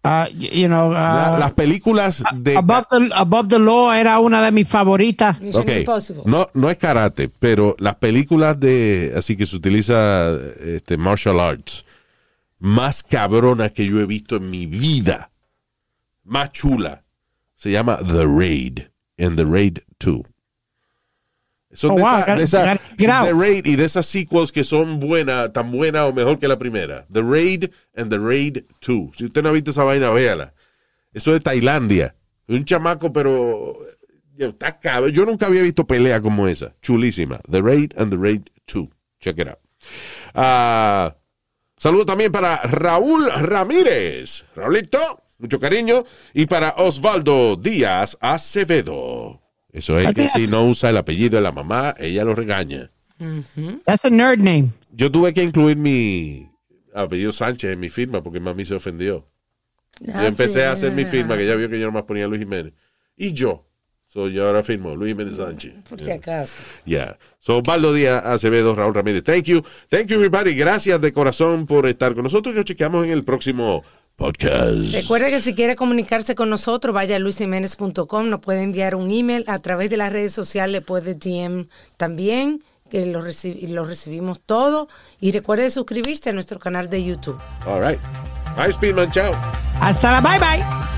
Speaker 6: Uh, y- you know,
Speaker 4: La-
Speaker 6: uh,
Speaker 4: las películas de...
Speaker 6: Above the, Above the Law era una de mis favoritas.
Speaker 4: No, no es karate, pero las películas de... Así que se utiliza este, martial arts. Más cabronas que yo he visto en mi vida. Más chula. Se llama The Raid. En The Raid 2. Son
Speaker 6: Oh,
Speaker 4: de
Speaker 6: wow,
Speaker 4: esa- de esa-. The Raid y de esas sequels que son buenas, tan buenas o mejor que la primera. The Raid and The Raid 2. Si usted no ha visto esa vaina, véala. Eso es de Tailandia. Un chamaco, pero. yo, Está cabrón. Yo nunca había visto pelea como esa. Chulísima. The Raid and The Raid 2. Check it out. Ah, saludo también para Raúl Ramírez. Raulito, mucho cariño. Y para Osvaldo Díaz Acevedo. Eso es que si no usa el apellido de la mamá, ella lo regaña.
Speaker 6: That's a nerd name.
Speaker 4: Yo tuve que incluir mi apellido Sánchez en mi firma porque mami se ofendió.
Speaker 5: Ah,
Speaker 4: yo empecé
Speaker 5: sí,
Speaker 4: a hacer mi
Speaker 5: ah.
Speaker 4: firma, que ella vio que yo nomás ponía Luis Jiménez. Y yo. So, yo ahora firmo Luis Jiménez Sánchez.
Speaker 5: Por si acaso.
Speaker 4: Yeah. So, Osvaldo Díaz Acevedo, Raúl Ramírez. Thank you. Thank you, everybody. Gracias de corazón por estar con nosotros nos chequeamos en el próximo podcast.
Speaker 5: Recuerde que si quiere comunicarse con nosotros, vaya a luisiménez.com, nos puede enviar un email a través de las redes sociales, puede DM también, que lo, reci- lo recibimos todo. Y recuerde suscribirse a nuestro canal de YouTube.
Speaker 4: All right. Bye, Speedman. Chao.
Speaker 6: Hasta la bye bye.